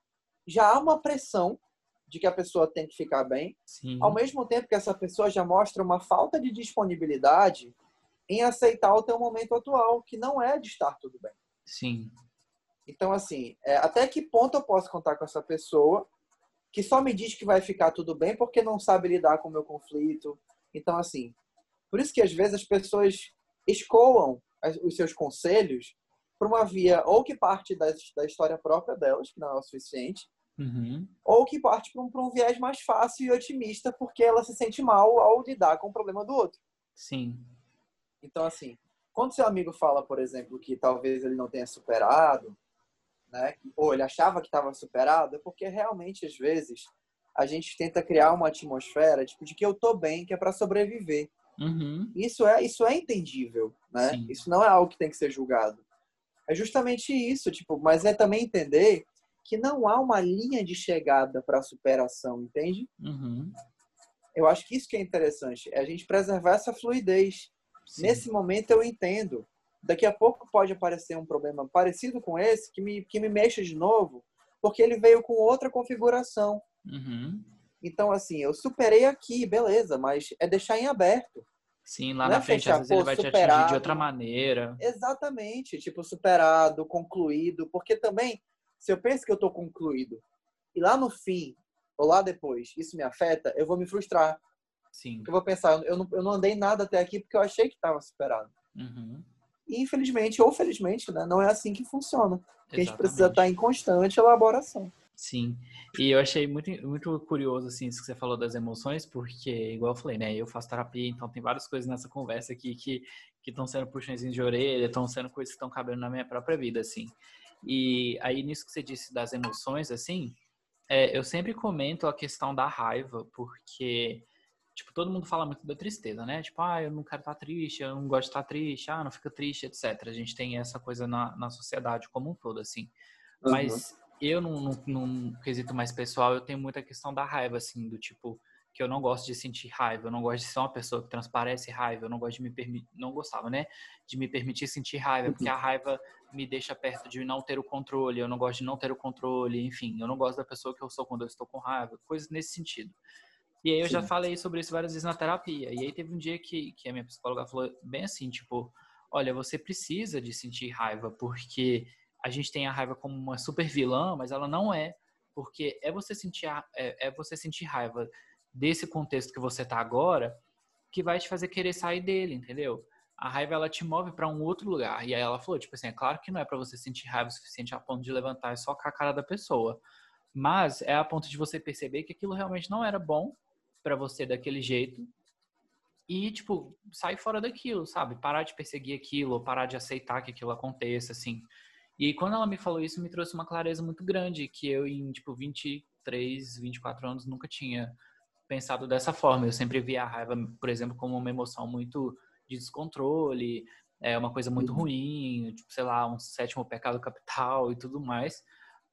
já há uma pressão de que a pessoa tem que ficar bem, Sim. ao mesmo tempo que essa pessoa já mostra uma falta de disponibilidade em aceitar o teu momento atual, que não é de estar tudo bem. Sim. Então, assim, é, até que ponto eu posso contar com essa pessoa que só me diz que vai ficar tudo bem porque não sabe lidar com o meu conflito? Então, assim, por isso que às vezes as pessoas escoam os seus conselhos para uma via ou que parte da, da história própria delas, que não é o suficiente, uhum. ou que parte para um, um viés mais fácil e otimista porque ela se sente mal ao lidar com o problema do outro. Sim. Então, assim, quando seu amigo fala, por exemplo, que talvez ele não tenha superado, né, ou ele achava que estava superado, é porque realmente, às vezes, a gente tenta criar uma atmosfera tipo, de que eu tô bem, que é para sobreviver. Uhum. Isso é isso é entendível, né? Sim. Isso não é algo que tem que ser julgado. É justamente isso, tipo, mas é também entender que não há uma linha de chegada para a superação, entende? Uhum. Eu acho que isso que é interessante, é a gente preservar essa fluidez. Sim. Nesse momento eu entendo. Daqui a pouco pode aparecer um problema parecido com esse que me, que me mexa de novo, porque ele veio com outra configuração. Uhum. Então, assim, eu superei aqui, beleza, mas é deixar em aberto. Sim, lá Não na é frente, fechar, às vezes ele vai superado, te atingir de outra maneira. Exatamente, tipo, superado, concluído, porque também, se eu penso que eu estou concluído, e lá no fim, ou lá depois, isso me afeta, eu vou me frustrar. Sim. Eu vou pensar, eu não, eu não andei nada até aqui porque eu achei que estava superado. Uhum. E infelizmente, ou felizmente, né, não é assim que funciona. A gente precisa estar em constante elaboração. Sim, e eu achei muito, muito curioso, assim, isso que você falou das emoções, porque, igual eu falei, né, eu faço terapia, então tem várias coisas nessa conversa aqui que estão sendo puxõezinhos de orelha, estão sendo coisas que estão cabendo na minha própria vida, assim. E aí, nisso que você disse das emoções, assim, é, eu sempre comento a questão da raiva, porque, tipo, todo mundo fala muito da tristeza, né? Tipo, ah, eu não quero estar triste, eu não gosto de estar triste, ah, não fica triste, etc. A gente tem essa coisa na, na sociedade como um todo, assim. Mas uhum eu, num, num, num, quesito mais pessoal, eu tenho muita questão da raiva, assim, do tipo, que eu não gosto de sentir raiva, eu não gosto de ser uma pessoa que transparece raiva, eu não gosto de me permitir, não gostava, né? De me permitir sentir raiva, porque a raiva me deixa perto de não ter o controle, eu não gosto de não ter o controle, enfim, eu não gosto da pessoa que eu sou quando eu estou com raiva, coisas nesse sentido. E aí eu Sim. já falei sobre isso várias vezes na terapia, e aí teve um dia que, que a minha psicóloga falou bem assim, tipo, olha, você precisa de sentir raiva, porque a gente tem a raiva como uma super vilã, mas ela não é, porque é você sentir, é, é você sentir raiva desse contexto que você tá agora que vai te fazer querer sair dele, entendeu? A raiva ela te move para um outro lugar. E aí ela falou, tipo assim, é claro que não é para você sentir raiva o suficiente a ponto de levantar e socar a cara da pessoa, Mas é a ponto de você perceber que aquilo realmente não era bom para você daquele jeito e, tipo, sair fora daquilo, sabe? Parar de perseguir aquilo, parar de aceitar que aquilo aconteça, assim. E quando ela me falou isso, me trouxe uma clareza muito grande, que eu em, tipo, 23, 24 anos nunca tinha pensado dessa forma. Eu sempre via a raiva, por exemplo, como uma emoção muito de descontrole, é uma coisa muito uhum. ruim, tipo, sei lá, um sétimo pecado capital e tudo mais.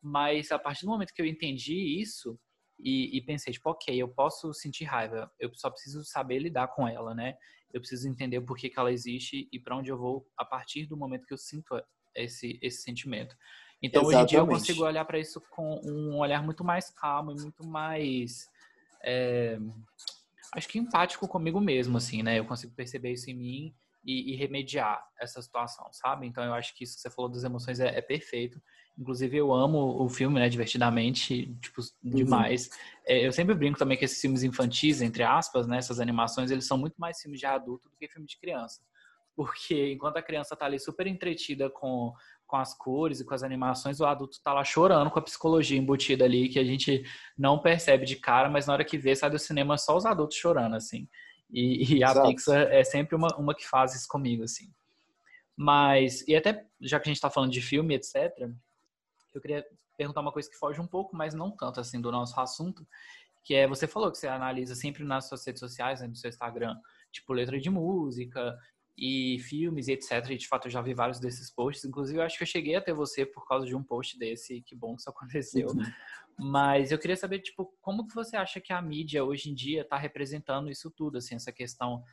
Mas a partir do momento que eu entendi isso e, e, pensei, tipo, ok, eu posso sentir raiva, eu só preciso saber lidar com ela, né? Eu preciso entender por que, que ela existe e para onde eu vou a partir do momento que eu sinto esse, esse sentimento. Então, Exatamente. hoje em dia, eu consigo olhar para isso com um olhar muito mais calmo e muito mais. É, acho que empático comigo mesmo, assim, né? Eu consigo perceber isso em mim e, e, remediar essa situação, sabe? Então, eu acho que isso que você falou das emoções é, é perfeito. Inclusive, eu amo o filme, né, divertidamente, tipo, uhum. demais. Uhum. É, eu sempre brinco também que esses filmes infantis, entre aspas, né, essas animações, eles são muito mais filmes de adulto do que filme de criança. Porque enquanto a criança tá ali super entretida com, com as cores e com as animações, o adulto tá lá chorando com a psicologia embutida ali, que a gente não percebe de cara, mas na hora que vê, sai do cinema só os adultos chorando, assim. E, <laughs> e a Exato. Pixar é sempre uma, uma que faz isso comigo, assim. Mas, e até já que a gente tá falando de filme, etc., eu queria perguntar uma coisa que foge um pouco, mas não tanto assim do nosso assunto, que é você falou que você analisa sempre nas suas redes sociais, né, no seu Instagram, tipo letra de música e filmes etc. E de fato eu já vi vários desses posts. Inclusive eu acho que eu cheguei até você por causa de um post desse. Que bom que isso aconteceu. Uhum. Mas eu queria saber tipo como que você acha que a mídia hoje em dia está representando isso tudo, assim essa questão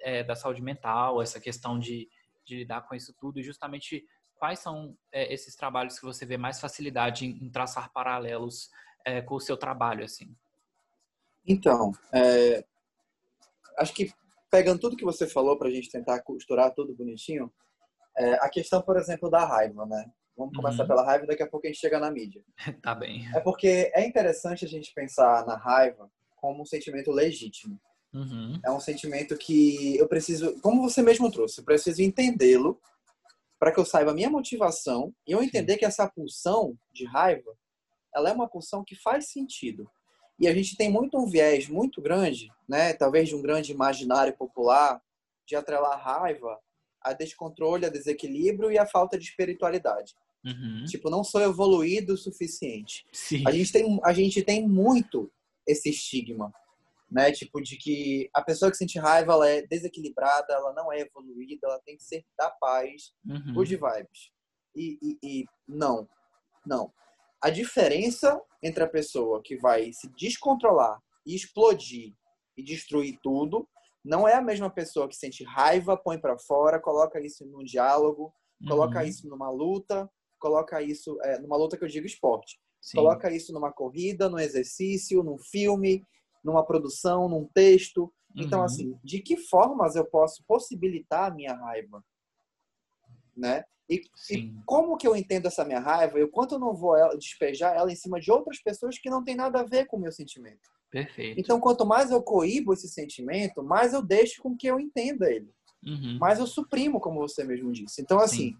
é, da saúde mental, essa questão de, de lidar com isso tudo e justamente quais são é, esses trabalhos que você vê mais facilidade em, em traçar paralelos é, com o seu trabalho, assim? Então, é, acho que pegando tudo que você falou para a gente tentar costurar tudo bonitinho, é, a questão, por exemplo, da raiva, né? Vamos começar uhum. pela raiva, daqui a pouco a gente chega na mídia. <laughs> tá bem. É porque é interessante a gente pensar na raiva como um sentimento legítimo. Uhum. É um sentimento que eu preciso, como você mesmo trouxe, eu preciso entendê-lo para que eu saiba a minha motivação e eu entender que essa pulsão de raiva, ela é uma pulsão que faz sentido. E a gente tem muito um viés muito grande, né, talvez de um grande imaginário popular, de atrelar raiva a descontrole, a desequilíbrio e a falta de espiritualidade. Uhum. Tipo, não sou evoluído o suficiente. Sim. A gente tem, a gente tem muito esse estigma né? Tipo, de que a pessoa que sente raiva, ela é desequilibrada, ela não é evoluída, ela tem que ser da paz, uhum. good vibes. E, e, e não, não. A diferença entre a pessoa que vai se descontrolar e explodir e destruir tudo não é a mesma pessoa que sente raiva, põe para fora, coloca isso num diálogo, uhum. coloca isso numa luta, coloca isso é, numa luta que eu digo esporte. Sim. Coloca isso numa corrida, num exercício, num filme, numa produção, num texto. Então, uhum. assim, de que formas eu posso possibilitar a minha raiva? Né? E, e, como que eu entendo essa minha raiva e o quanto eu não vou despejar ela em cima de outras pessoas que não tem nada a ver com o meu sentimento. Perfeito. Então, quanto mais eu coíbo esse sentimento, mais eu deixo com que eu entenda ele. Uhum. Mais eu suprimo, como você mesmo disse. Então, assim,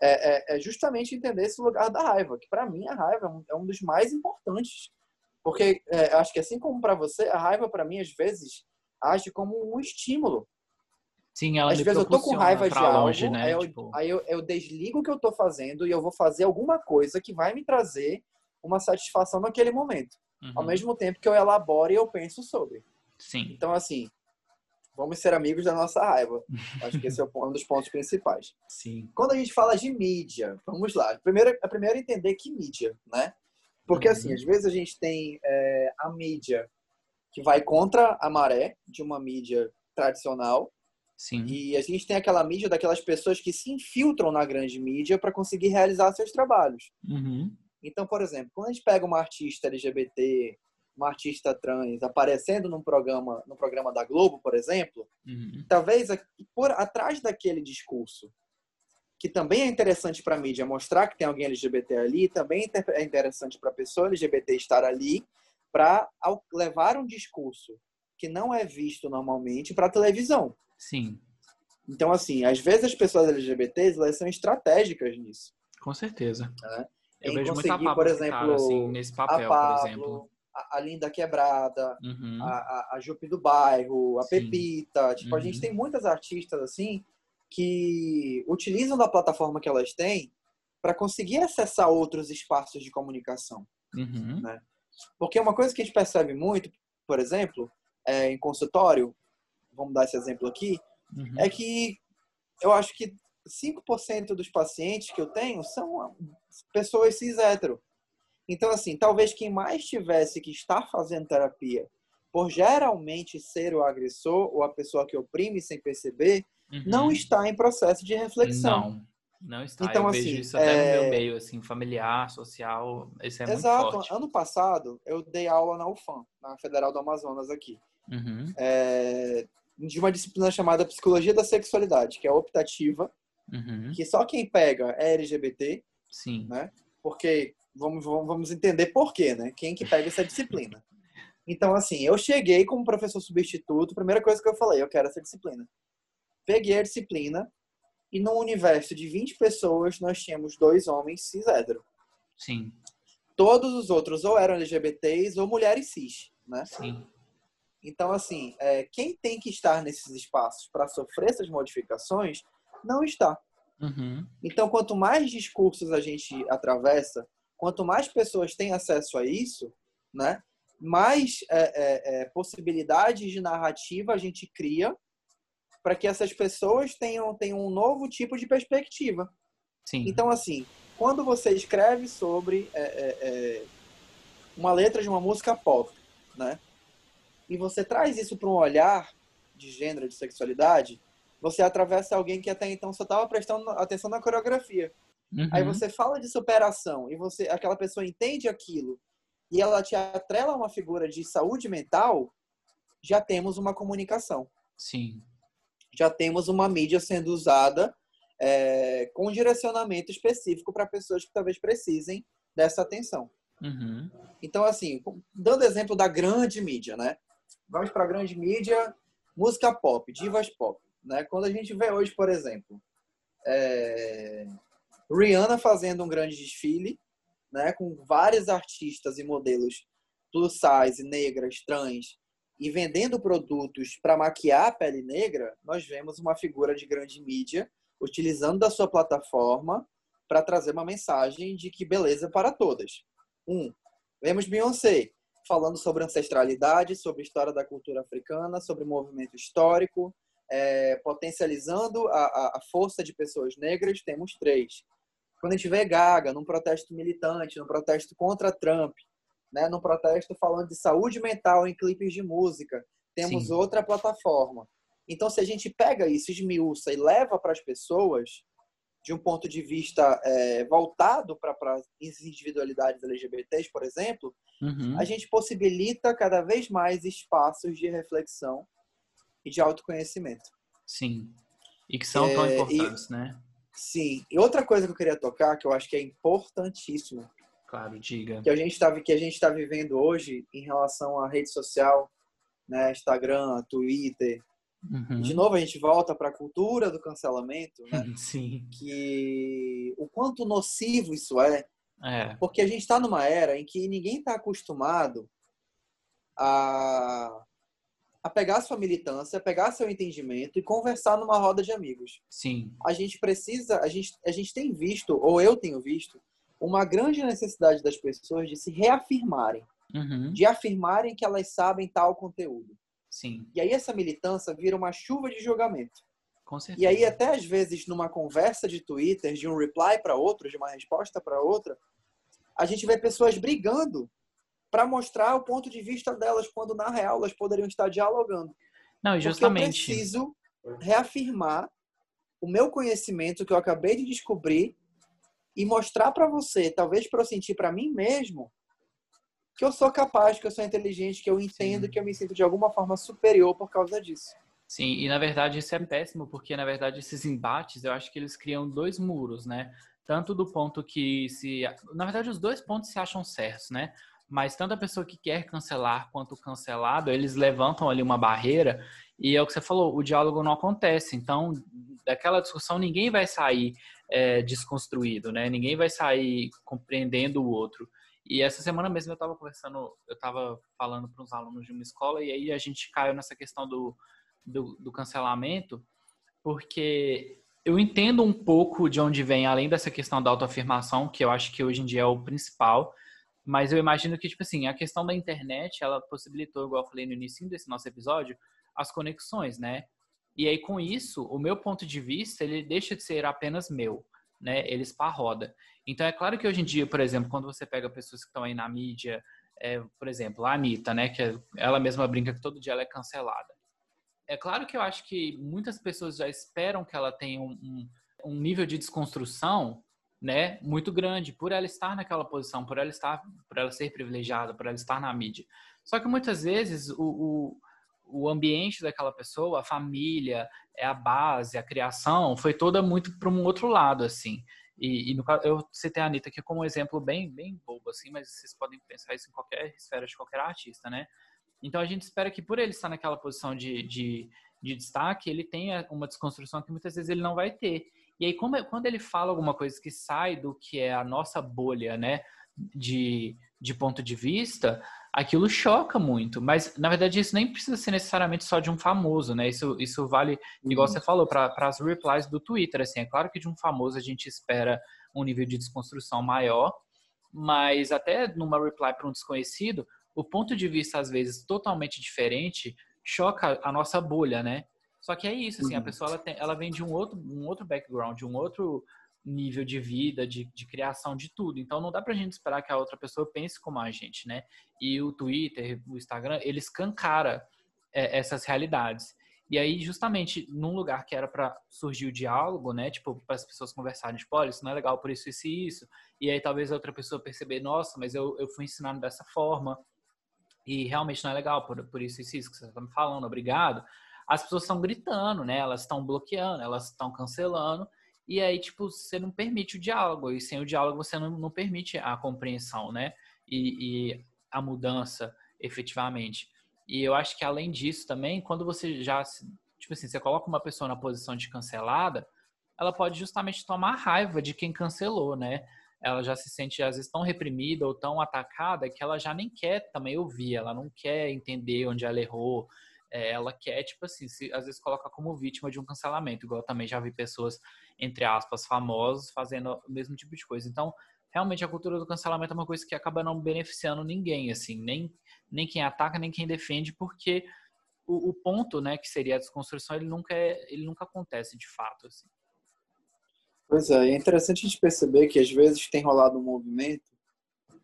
é, é, é, justamente entender esse lugar da raiva, que para mim a raiva é um, é um dos mais importantes porque é, acho que assim como para você, a raiva para mim às vezes age como um estímulo. Sim, ela Às vezes eu tô com raiva de longe, algo, né? aí, eu, tipo... aí eu, eu, desligo o que eu tô fazendo e eu vou fazer alguma coisa que vai me trazer uma satisfação naquele momento. Uhum. Ao mesmo tempo que eu elaboro e eu penso sobre. Sim. Então, assim, vamos ser amigos da nossa raiva. <laughs> Acho que esse é um dos pontos principais. Sim. Quando a gente fala de mídia, vamos lá. Primeiro, a primeira é entender que mídia, né? Porque, assim, uhum. às vezes a gente tem é, a mídia que vai contra a maré de uma mídia tradicional. Sim. E a gente tem aquela mídia daquelas pessoas que se infiltram na grande mídia para conseguir realizar seus trabalhos. Uhum. Então, por exemplo, quando a gente pega uma artista LGBT, uma artista trans aparecendo num programa, no programa da Globo, por exemplo, uhum. talvez por atrás daquele discurso que também é interessante para a mídia mostrar que tem alguém LGBT ali, também é interessante para a pessoa LGBT estar ali para levar um discurso que não é visto normalmente para a televisão. Sim. Então, assim, às vezes as pessoas LGBTs elas são estratégicas nisso. Com certeza. Né? Eu em vejo muita Pablo por exemplo, assim, nesse papel, a por Pablo, exemplo. a, a Linda Quebrada, Uhum. a, a, a Jupe do Bairro, a Sim. Pepita. Tipo, a gente Uhum. tem muitas artistas assim que utilizam da plataforma que elas têm para conseguir acessar outros espaços de comunicação. Uhum. Porque uma coisa que a gente percebe muito, por exemplo, é, em consultório, vamos dar esse exemplo aqui, Uhum. é que eu acho que 5% dos pacientes que eu tenho são pessoas cis hétero. Então, assim, talvez quem mais tivesse que estar fazendo terapia por geralmente ser o agressor ou a pessoa que oprime sem perceber, Uhum. não está em processo de reflexão. Não, não está. Então, eu assim, vejo isso até no é- meu meio, assim, familiar, social. Isso é muito Exato. forte. Ano passado, eu dei aula na UFAM, na Federal do Amazonas aqui. Uhum. é, de uma disciplina chamada Psicologia da Sexualidade, que é optativa, Uhum. que só quem pega é LGBT, Sim. né? Porque vamos, vamos entender por quê, né? Quem que pega essa disciplina. Então, assim, eu cheguei como professor substituto, primeira coisa que eu falei, eu quero essa disciplina. Peguei a disciplina e num universo de 20 pessoas nós tínhamos dois homens cis hétero. Sim. Todos os outros ou eram LGBTs ou mulheres cis, né? Sim. Então, assim, é, quem tem que estar nesses espaços para sofrer essas modificações não está. Uhum. Então, quanto mais discursos a gente atravessa, quanto mais pessoas têm acesso a isso, né, mais é, é, é, possibilidades de narrativa a gente cria para que essas pessoas tenham, tenham um novo tipo de perspectiva. Sim. Então, assim, quando você escreve sobre é, é, uma letra de uma música pop, né? E você traz isso para um olhar de gênero, de sexualidade, você atravessa alguém que até então só estava prestando atenção na coreografia. Uhum. Aí você fala de superação e você, aquela pessoa entende aquilo e ela te atrela a uma figura de saúde mental, já temos uma comunicação Sim. já temos uma mídia sendo usada é, com direcionamento específico para pessoas que talvez precisem dessa atenção. Uhum. Então, assim, dando exemplo da grande mídia, né? Vamos para a grande mídia, música pop, divas pop. Né? Quando a gente vê hoje, por exemplo, é, Rihanna fazendo um grande desfile, né? com vários artistas e modelos plus size, negras, trans, e vendendo produtos para maquiar a pele negra, nós vemos uma figura de grande mídia utilizando da sua plataforma para trazer uma mensagem de que beleza para todas. Um, vemos Beyoncé falando sobre ancestralidade, sobre história da cultura africana, sobre movimento histórico, é, potencializando a, a, força de pessoas negras. Temos três. Quando a gente vê Gaga num protesto militante, num protesto contra Trump, né, num protesto falando de saúde mental em clipes de música, temos Sim. outra plataforma. Então, se a gente pega isso, esmiuça e leva para as pessoas, de um ponto de vista é, voltado para as individualidades LGBTs, por exemplo, Uhum. a gente possibilita cada vez mais espaços de reflexão e de autoconhecimento. Sim. E que são tão É, e- importantes, né? Sim. E outra coisa que eu queria tocar, que eu acho que é importantíssimo, Claro, diga. que a gente está que a gente está vivendo hoje em relação à rede social, né, Instagram, Twitter. Uhum. De novo a gente volta para a cultura do cancelamento, né? <laughs> Sim. Que o quanto nocivo isso é, É. porque a gente está numa era em que ninguém está acostumado a a pegar sua militância, pegar seu entendimento e conversar numa roda de amigos. Sim. a gente precisa, a gente, a gente tem visto, ou eu tenho visto, uma grande necessidade das pessoas de se reafirmarem, Uhum. de afirmarem que elas sabem tal conteúdo. Sim. E aí essa militância vira uma chuva de julgamento. Com certeza. E aí até às vezes numa conversa de Twitter, de um reply para outro, de uma resposta para outra, a gente vê pessoas brigando para mostrar o ponto de vista delas, quando na real elas poderiam estar dialogando. Não, e Porque eu justamente. preciso reafirmar o meu conhecimento que eu acabei de descobrir e mostrar para você, talvez para eu sentir para mim mesmo, que eu sou capaz, que eu sou inteligente, que eu entendo, Sim. que eu me sinto de alguma forma superior por causa disso. Sim, e na verdade isso é péssimo, porque na verdade esses embates eu acho que eles criam dois muros, né? Tanto do ponto que se. Na verdade, os dois pontos se acham certos, né? Mas tanto a pessoa que quer cancelar quanto o cancelado, eles levantam ali uma barreira e é o que você falou, o diálogo não acontece. Então, daquela discussão ninguém vai sair é, desconstruído, né? Ninguém vai sair compreendendo o outro. E essa semana mesmo eu estava conversando, eu estava falando para uns alunos de uma escola e aí a gente caiu nessa questão do, do, do cancelamento, porque eu entendo um pouco de onde vem, além dessa questão da autoafirmação, que eu acho que hoje em dia é o principal, mas eu imagino que, tipo assim, a questão da internet, ela possibilitou, igual eu falei no início desse nosso episódio, as conexões, né? E aí, com isso, o meu ponto de vista, ele deixa de ser apenas meu, né? Ele esparroda. Então, é claro que hoje em dia, por exemplo, quando você pega pessoas que estão aí na mídia, é, por exemplo, a Anitta, né? Que ela mesma brinca que todo dia ela é cancelada. É claro que eu acho que muitas pessoas já esperam que ela tenha um, um, um nível de desconstrução né, muito grande por ela estar naquela posição, por ela estar, por ela ser privilegiada, por ela estar na mídia. Só que muitas vezes o, o, o ambiente daquela pessoa, a família, é a base, a criação, foi toda muito para um outro lado, assim. E, e no, eu citei a Anitta aqui como um exemplo bem, bem bobo, assim, mas vocês podem pensar isso em qualquer esfera de qualquer artista, né? Então a gente espera que por ele estar naquela posição de, de, de destaque, ele tenha uma desconstrução que muitas vezes ele não vai ter. E aí, como, quando ele fala alguma coisa que sai do que é a nossa bolha, né, de, de ponto de vista, aquilo choca muito. Mas, na verdade, isso nem precisa ser necessariamente só de um famoso, né? Isso, isso vale, igual uhum. você falou, para as replies do Twitter. Assim, é claro que de um famoso a gente espera um nível de desconstrução maior, mas até numa reply para um desconhecido, o ponto de vista, às vezes, totalmente diferente, choca a nossa bolha, né? Só que é isso, assim, uhum. a pessoa ela, tem, ela vem de um outro, um outro background, de um outro nível de vida, de, de criação, de tudo. Então não dá pra gente esperar que a outra pessoa pense como a gente, né? E o Twitter, o Instagram, eles escancara é, essas realidades. E aí, justamente, num lugar que era para surgir o diálogo, né? Tipo, para as pessoas conversarem, tipo, olha, isso não é legal por isso, isso e isso. E aí talvez a outra pessoa perceber, nossa, mas eu, eu fui ensinado dessa forma. E realmente não é legal por, por isso, isso, isso que você está me falando, obrigado as pessoas estão gritando, né? Elas estão bloqueando, elas estão cancelando. E aí, tipo, você não permite o diálogo. E sem o diálogo, você não, não permite a compreensão, né? E, e, a mudança, efetivamente. E eu acho que, além disso, também, quando você já... Tipo assim, você coloca uma pessoa na posição de cancelada, ela pode justamente tomar raiva de quem cancelou, né? Ela já se sente, às vezes, tão reprimida ou tão atacada que ela já nem quer também ouvir, ela não quer entender onde ela errou, é, ela quer, tipo assim, se, às vezes coloca como vítima de um cancelamento, igual eu também já vi pessoas, entre aspas, famosos fazendo o mesmo tipo de coisa. Então, realmente a cultura do cancelamento é uma coisa que acaba não beneficiando ninguém, assim, nem, nem quem ataca, nem quem defende, porque o, o ponto, né, que seria a desconstrução, ele nunca, é, ele nunca acontece de fato, assim. Pois é, é interessante a gente perceber que às vezes tem rolado um movimento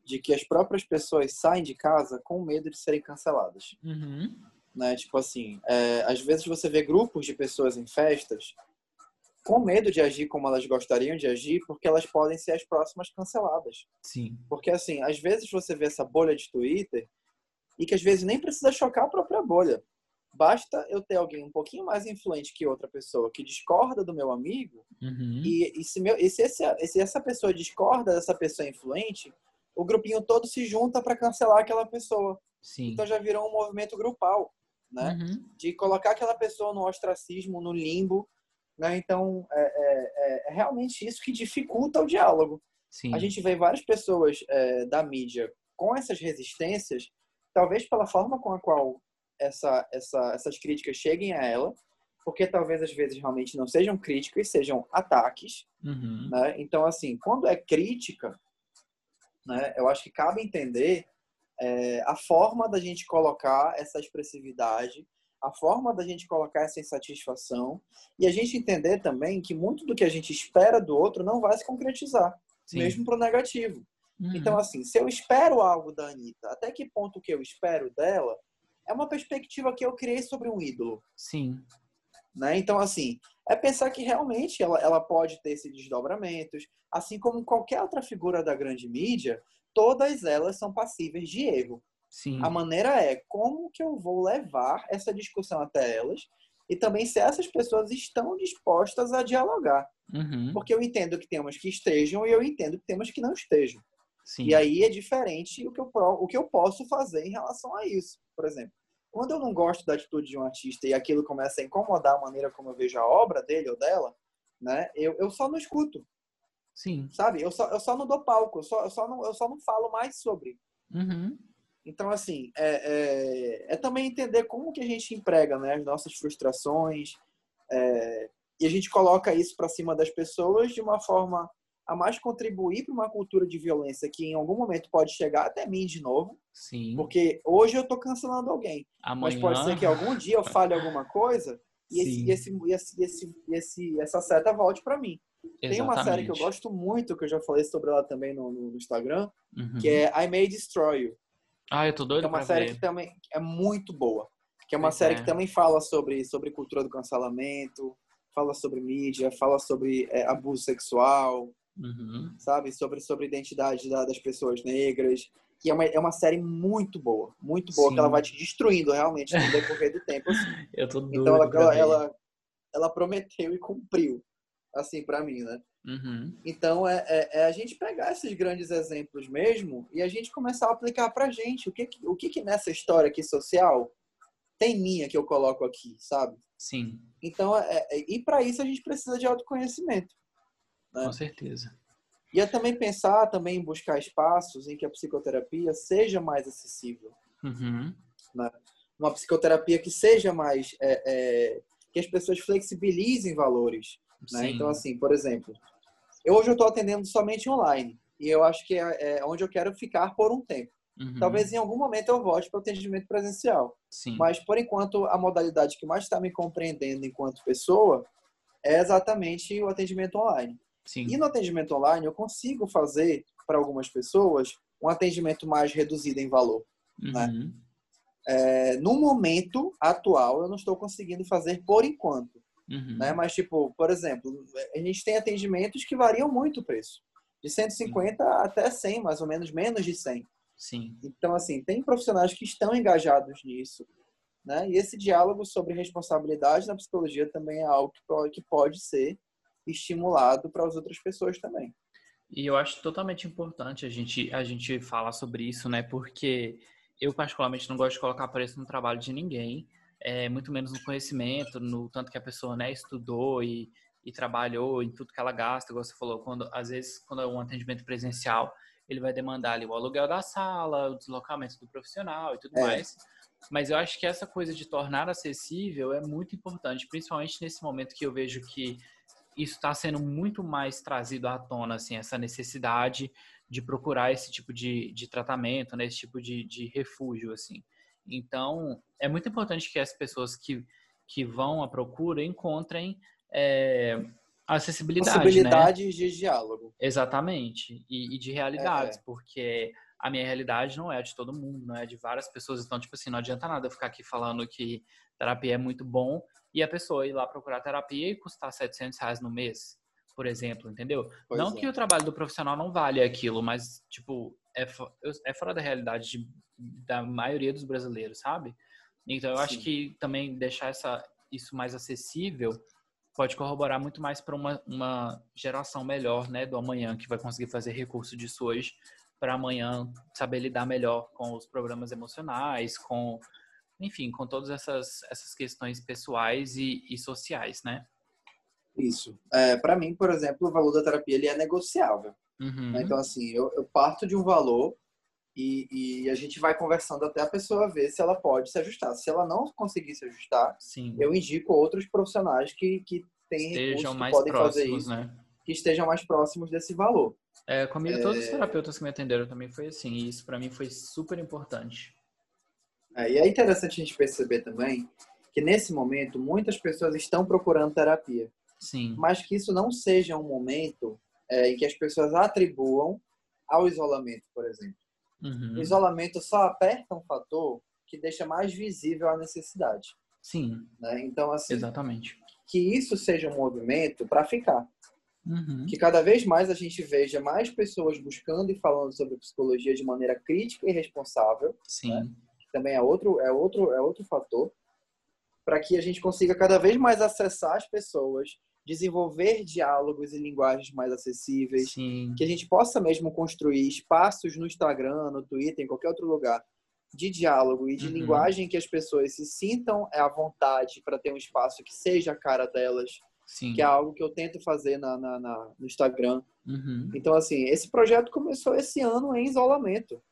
de que as próprias pessoas saem de casa com medo de serem canceladas. Uhum né? Tipo assim, é, às vezes você vê grupos de pessoas em festas com medo de agir como elas gostariam de agir, porque elas podem ser as próximas canceladas. Sim. Porque assim, às vezes você vê essa bolha de Twitter e que às vezes nem precisa chocar a própria bolha. Basta eu ter alguém um pouquinho mais influente que outra pessoa que discorda do meu amigo uhum. e, e, se, meu, e se, esse, se essa pessoa discorda dessa pessoa influente, o grupinho todo se junta para cancelar aquela pessoa. Sim. Então já virou um movimento grupal né? Uhum. De colocar aquela pessoa no ostracismo, no limbo, né? Então, é, é, é realmente isso que dificulta o diálogo. Sim. A gente vê várias pessoas é, da mídia com essas resistências, talvez pela forma com a qual essa, essa, essas críticas cheguem a ela, porque talvez às vezes realmente não sejam críticas, sejam ataques. Uhum. Né? Então, assim, quando é crítica, né, eu acho que cabe entender é, a forma da gente colocar essa expressividade, a forma da gente colocar essa insatisfação e a gente entender também que muito do que a gente espera do outro não vai se concretizar, Sim. mesmo para o negativo. Uhum. Então, assim, se eu espero algo da Anitta, até que ponto que eu espero dela é uma perspectiva que eu criei sobre um ídolo. Sim. Né? Então, assim, é pensar que realmente ela, ela pode ter esses desdobramentos, assim como qualquer outra figura da grande mídia, todas elas são passíveis de erro. Sim. A maneira é como que eu vou levar essa discussão até elas e também se essas pessoas estão dispostas a dialogar. Uhum. Porque eu entendo que temos que estejam e eu entendo que temos que não estejam. Sim. E aí é diferente o que, eu, o que eu posso fazer em relação a isso. Por exemplo, quando eu não gosto da atitude de um artista e aquilo começa a incomodar a maneira como eu vejo a obra dele ou dela, né, eu, eu só não escuto. Sim. Sabe? Eu só, eu só não dou palco, eu só, eu só, não, eu só não falo mais sobre. Uhum. Então, assim, é, é, é, também entender como que a gente emprega né, as nossas frustrações é, e a gente coloca isso para cima das pessoas de uma forma a mais contribuir para uma cultura de violência que em algum momento pode chegar até mim de novo. Sim. Porque hoje eu estou cancelando alguém. Amanhã... Mas pode ser que algum dia eu fale alguma coisa e esse, esse, esse, essa seta volte para mim. Exatamente. Tem uma série que eu gosto muito, que eu já falei sobre ela também no, no Instagram, uhum. que é I May Destroy You. Ah, eu tô doido É uma série ver. que também é muito boa. Que é uma pois série é. que também fala sobre, sobre cultura do cancelamento, fala sobre mídia, fala sobre é, abuso sexual, uhum. sabe? Sobre, sobre identidade da, das pessoas negras. Que é uma, é uma série muito boa, muito boa, Sim. que ela vai te destruindo realmente no <laughs> decorrer do tempo. Assim. Eu tô doido então ela, ela, ela, ela prometeu e cumpriu, assim, para mim, né? Uhum. Então, é, é, é, a gente pegar esses grandes exemplos mesmo e a gente começar a aplicar pra gente. O que, o que, que nessa história aqui social tem minha que eu coloco aqui, sabe? Sim. Então, é, é, e para isso a gente precisa de autoconhecimento. Né? Com certeza. E é também pensar, também em buscar espaços em que a psicoterapia seja mais acessível. Uhum. Né? Uma psicoterapia que seja mais... É, é, que as pessoas flexibilizem valores. Né? Então, assim, por exemplo, eu, hoje eu estou atendendo somente online. E eu acho que é, é, onde eu quero ficar por um tempo. Uhum. Talvez em algum momento eu volte para o atendimento presencial. Sim. Mas, por enquanto, a modalidade que mais está me compreendendo enquanto pessoa é exatamente o atendimento online. Sim. E no atendimento online, eu consigo fazer, para algumas pessoas, um atendimento mais reduzido em valor. Uhum. Né? É, no momento atual, eu não estou conseguindo fazer por enquanto. Uhum. Né? Mas, tipo, por exemplo, a gente tem atendimentos que variam muito o preço. De 150 Sim. até 100, mais ou menos, menos de 100. Sim. Então, assim, tem profissionais que estão engajados nisso. Né? E esse diálogo sobre responsabilidade na psicologia também é algo que pode ser estimulado para as outras pessoas também. E eu acho totalmente importante a gente, a gente falar sobre isso, né? Porque eu, particularmente, não gosto de colocar preço no trabalho de ninguém é, muito menos no conhecimento, no tanto que a pessoa né, estudou e, e trabalhou em tudo que ela gasta, como você falou, quando às vezes quando é um atendimento presencial, ele vai demandar ali o aluguel da sala, o deslocamento do profissional e tudo é. mais. Mas eu acho que essa coisa de tornar acessível é muito importante, principalmente nesse momento que eu vejo que isso está sendo muito mais trazido à tona, assim, essa necessidade de procurar esse tipo de, de tratamento, né, esse tipo de, de refúgio, assim. Então, é muito importante que as pessoas que, que vão à procura encontrem é, acessibilidade. Possibilidades né? de diálogo. Exatamente. E, e de realidades, é. porque a minha realidade não é de todo mundo, não é de várias pessoas. Então, tipo assim, não adianta nada eu ficar aqui falando que terapia é muito bom e a pessoa ir lá procurar terapia e custar 700 reais no mês, por exemplo, entendeu? Pois não é. que o trabalho do profissional não vale aquilo, mas, tipo, é, é fora da realidade de, da maioria dos brasileiros, sabe? Então, eu Sim. acho que também deixar essa, isso mais acessível pode corroborar muito mais para uma, uma geração melhor, né, do amanhã, que vai conseguir fazer recurso disso hoje para amanhã saber lidar melhor com os problemas emocionais, com, enfim, com todas essas, essas questões pessoais e, e sociais, né? Isso. É, para mim, por exemplo, o valor da terapia ele é negociável. Uhum. Então, assim, eu, eu, parto de um valor e, e, a gente vai conversando até a pessoa ver se ela pode se ajustar. Se ela não conseguir se ajustar, Sim. eu indico outros profissionais que, que têm estejam recursos mais que podem próximos, fazer isso, né? que estejam mais próximos desse valor. É, comigo, todos os terapeutas que me atenderam também foi assim, e isso para mim foi super importante. É, e é interessante a gente perceber também que nesse momento muitas pessoas estão procurando terapia. Sim. Mas que isso não seja um momento é, em que as pessoas atribuam ao isolamento, por exemplo. Uhum. O isolamento só aperta um fator que deixa mais visível a necessidade. Sim. Né? Então, assim, Exatamente. que isso seja um movimento para ficar. Uhum. Que cada vez mais a gente veja mais pessoas buscando e falando sobre psicologia de maneira crítica e responsável. Sim. Né? Também é outro, é outro, é outro fator. Para que a gente consiga cada vez mais acessar as pessoas, desenvolver diálogos e linguagens mais acessíveis, Sim. que a gente possa mesmo construir espaços no Instagram, no Twitter, em qualquer outro lugar, de diálogo e de Uhum. linguagem que as pessoas se sintam à vontade para ter um espaço que seja a cara delas, Sim. que é algo que eu tento fazer na, na, na no Instagram. Uhum. Então, assim, esse projeto começou esse ano em isolamento.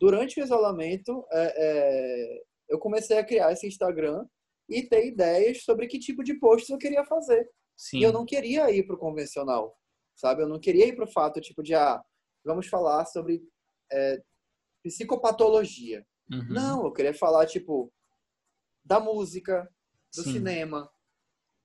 Durante o isolamento, é, é, eu comecei a criar esse Instagram e ter ideias sobre que tipo de posts eu queria fazer. Sim. E eu não queria ir para o convencional, sabe? Eu não queria ir para o fato, tipo, de, ah, vamos falar sobre é, psicopatologia. Uhum. Não, eu queria falar, tipo, da música, do Sim. cinema,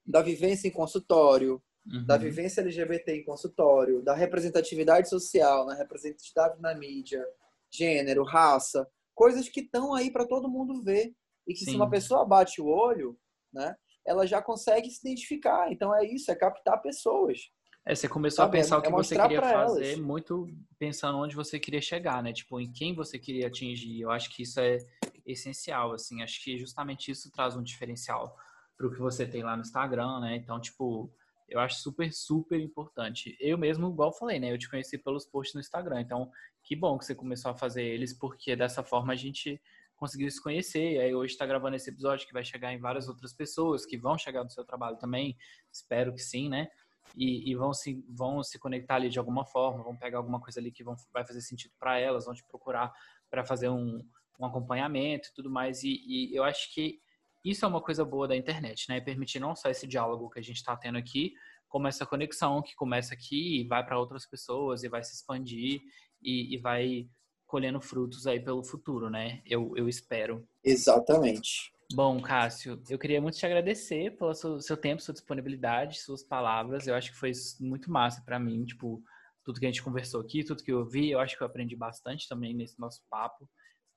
da vivência em consultório, Uhum. da vivência LGBT em consultório, da representatividade social, na representatividade na mídia, gênero, raça, coisas que estão aí para todo mundo ver. E que Sim. se uma pessoa bate o olho, né, ela já consegue se identificar. Então é isso, é captar pessoas. É, você começou Sabe, a pensar é- o que é você queria fazer, elas. muito pensando onde você queria chegar, né? Tipo, em quem você queria atingir. Eu acho que isso é essencial, assim. Acho que justamente isso traz um diferencial pro que você tem lá no Instagram, né? Então, tipo, eu acho super, super importante. Eu mesmo, igual eu falei, né? Eu te conheci pelos posts no Instagram. Então, que bom que você começou a fazer eles, porque dessa forma a gente conseguiu se conhecer. E aí hoje está gravando esse episódio que vai chegar em várias outras pessoas que vão chegar no seu trabalho também. Espero que sim, né? E, e vão, se, vão se conectar ali de alguma forma, vão pegar alguma coisa ali que vão, vai fazer sentido para elas, vão te procurar para fazer um, um acompanhamento e tudo mais. E, e eu acho que isso é uma coisa boa da internet, né? Permitir não só esse diálogo que a gente está tendo aqui, como essa conexão que começa aqui e vai para outras pessoas e vai se expandir e, e vai colhendo frutos aí pelo futuro, né? Eu, eu espero. Exatamente. Bom, Cássio, eu queria muito te agradecer pelo seu, seu tempo, sua disponibilidade, suas palavras. Eu acho que foi muito massa para mim, tipo, tudo que a gente conversou aqui, tudo que eu vi, eu acho que eu aprendi bastante também nesse nosso papo.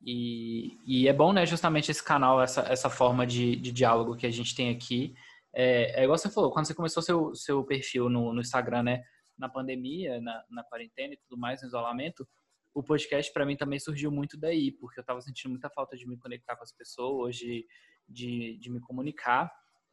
E, e é bom, né, justamente esse canal, essa, essa forma de, de diálogo que a gente tem aqui. É, é igual você falou, quando você começou seu, seu perfil no, no Instagram, né, na pandemia, na, na quarentena e tudo mais, no isolamento, o podcast para mim também surgiu muito daí, porque eu estava sentindo muita falta de me conectar com as pessoas, de, de, de me comunicar,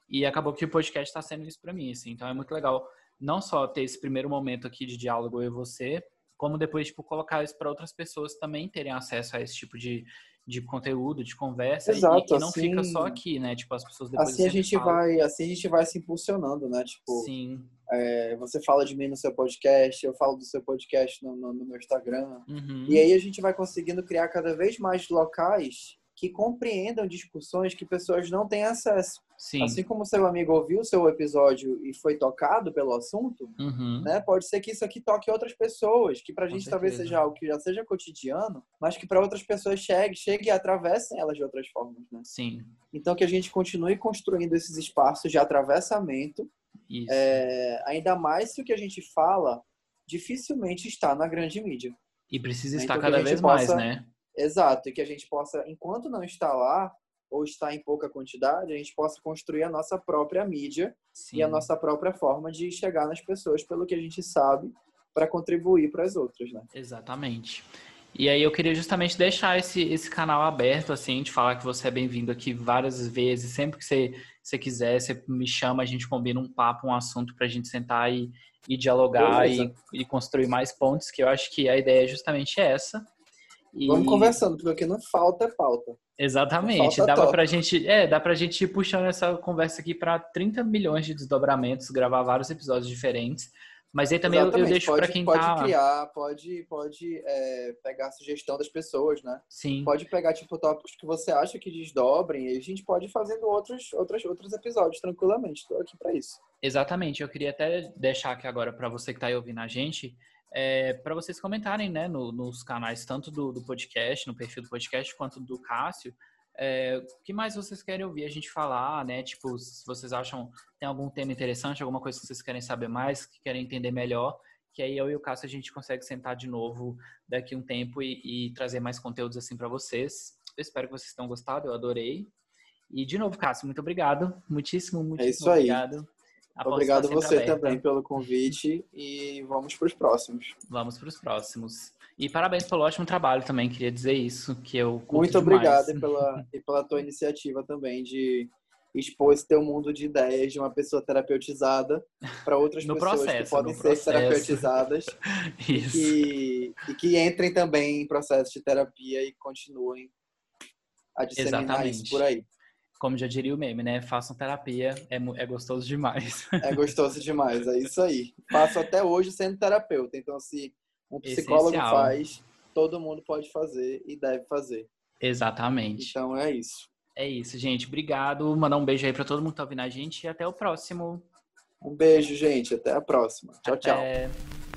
e acabou que o podcast está sendo isso para mim, assim. Então é muito legal não só ter esse primeiro momento aqui de diálogo eu e você, como depois tipo colocar isso para outras pessoas também terem acesso a esse tipo de, de conteúdo, de conversa, Exato, e que não assim- fica só aqui, né? Tipo as pessoas depois Assim a gente falam. vai, assim a gente vai se impulsionando, né? Tipo, Sim. é, você fala de mim no seu podcast, eu falo do seu podcast no, no- no meu Instagram. Uhum. E aí a gente vai conseguindo criar cada vez mais locais que compreendam discussões que pessoas não têm acesso. Sim. Assim como seu amigo ouviu o seu episódio e foi tocado pelo assunto, Uhum. né? Pode ser que isso aqui toque outras pessoas, que pra Com gente talvez certeza. seja algo que já seja cotidiano, mas que para outras pessoas chegue, chegue e atravessem elas de outras formas, né? Sim. Então que a gente continue construindo esses espaços de atravessamento, é, ainda mais se o que a gente fala dificilmente está na grande mídia. E precisa Então estar a cada vez possa- mais, né? Exato, e que a gente possa, enquanto não está lá, ou está em pouca quantidade, a gente possa construir a nossa própria mídia Sim. e a nossa própria forma de chegar nas pessoas pelo que a gente sabe para contribuir para as outras, né? Exatamente. E aí eu queria justamente deixar esse, esse canal aberto, assim, de falar que você é bem-vindo aqui várias vezes, sempre que você, você quiser, você me chama, a gente combina um papo, um assunto pra gente sentar e, e dialogar e, e construir mais pontos, que eu acho que a ideia é justamente essa. E- Vamos conversando, porque o que não falta é pauta. Exatamente. Falta Dá tópico. pra gente, é, dá pra gente ir puxando essa conversa aqui para 30 milhões de desdobramentos, gravar vários episódios diferentes. Mas aí também eu, eu deixo pode, pra quem pode tá, criar, pode, pode é, pegar a sugestão das pessoas, né? sim. Pode pegar tipo tópicos que você acha que desdobrem e a gente pode ir fazendo outros, outros, outros episódios tranquilamente. Estou aqui para isso. Exatamente, eu queria até deixar aqui agora para você que está aí ouvindo a gente, é, para vocês comentarem né, no- nos canais, tanto do, do podcast, no perfil do podcast, quanto do Cássio, é, o que mais vocês querem ouvir a gente falar, né? Tipo, se vocês acham tem algum tema interessante, alguma coisa que vocês querem saber mais, que querem entender melhor, que aí eu e o Cássio a gente consegue sentar de novo daqui a um tempo e, e trazer mais conteúdos assim para vocês. Eu espero que vocês tenham gostado, eu adorei. E de novo, Cássio, muito obrigado. Muitíssimo, muitíssimo É isso aí. obrigado. Porta Obrigado você aberta. também pelo convite e vamos para os próximos. Vamos para os próximos. E parabéns pelo ótimo trabalho também, queria dizer isso, que eu Muito obrigado e pela, <laughs> e pela tua iniciativa também de expor esse teu mundo de ideias de uma pessoa terapeutizada para outras <laughs> No pessoas que processo, podem no ser processo. terapeutizadas <laughs> Isso. que, e que entrem também em processo de terapia e continuem a disseminar Exatamente. isso por aí. Como já diria o meme, né? Façam terapia, é, é gostoso demais. <laughs> É gostoso demais, é isso aí. Faço até hoje sendo terapeuta. Então, se um psicólogo Essencial. faz, todo mundo pode fazer e deve fazer. Exatamente. Então é isso. É isso, gente. Obrigado. Mandar um beijo aí para todo mundo que tá ouvindo a gente e até o próximo. Um beijo, gente. Até a próxima. Tchau, até... tchau.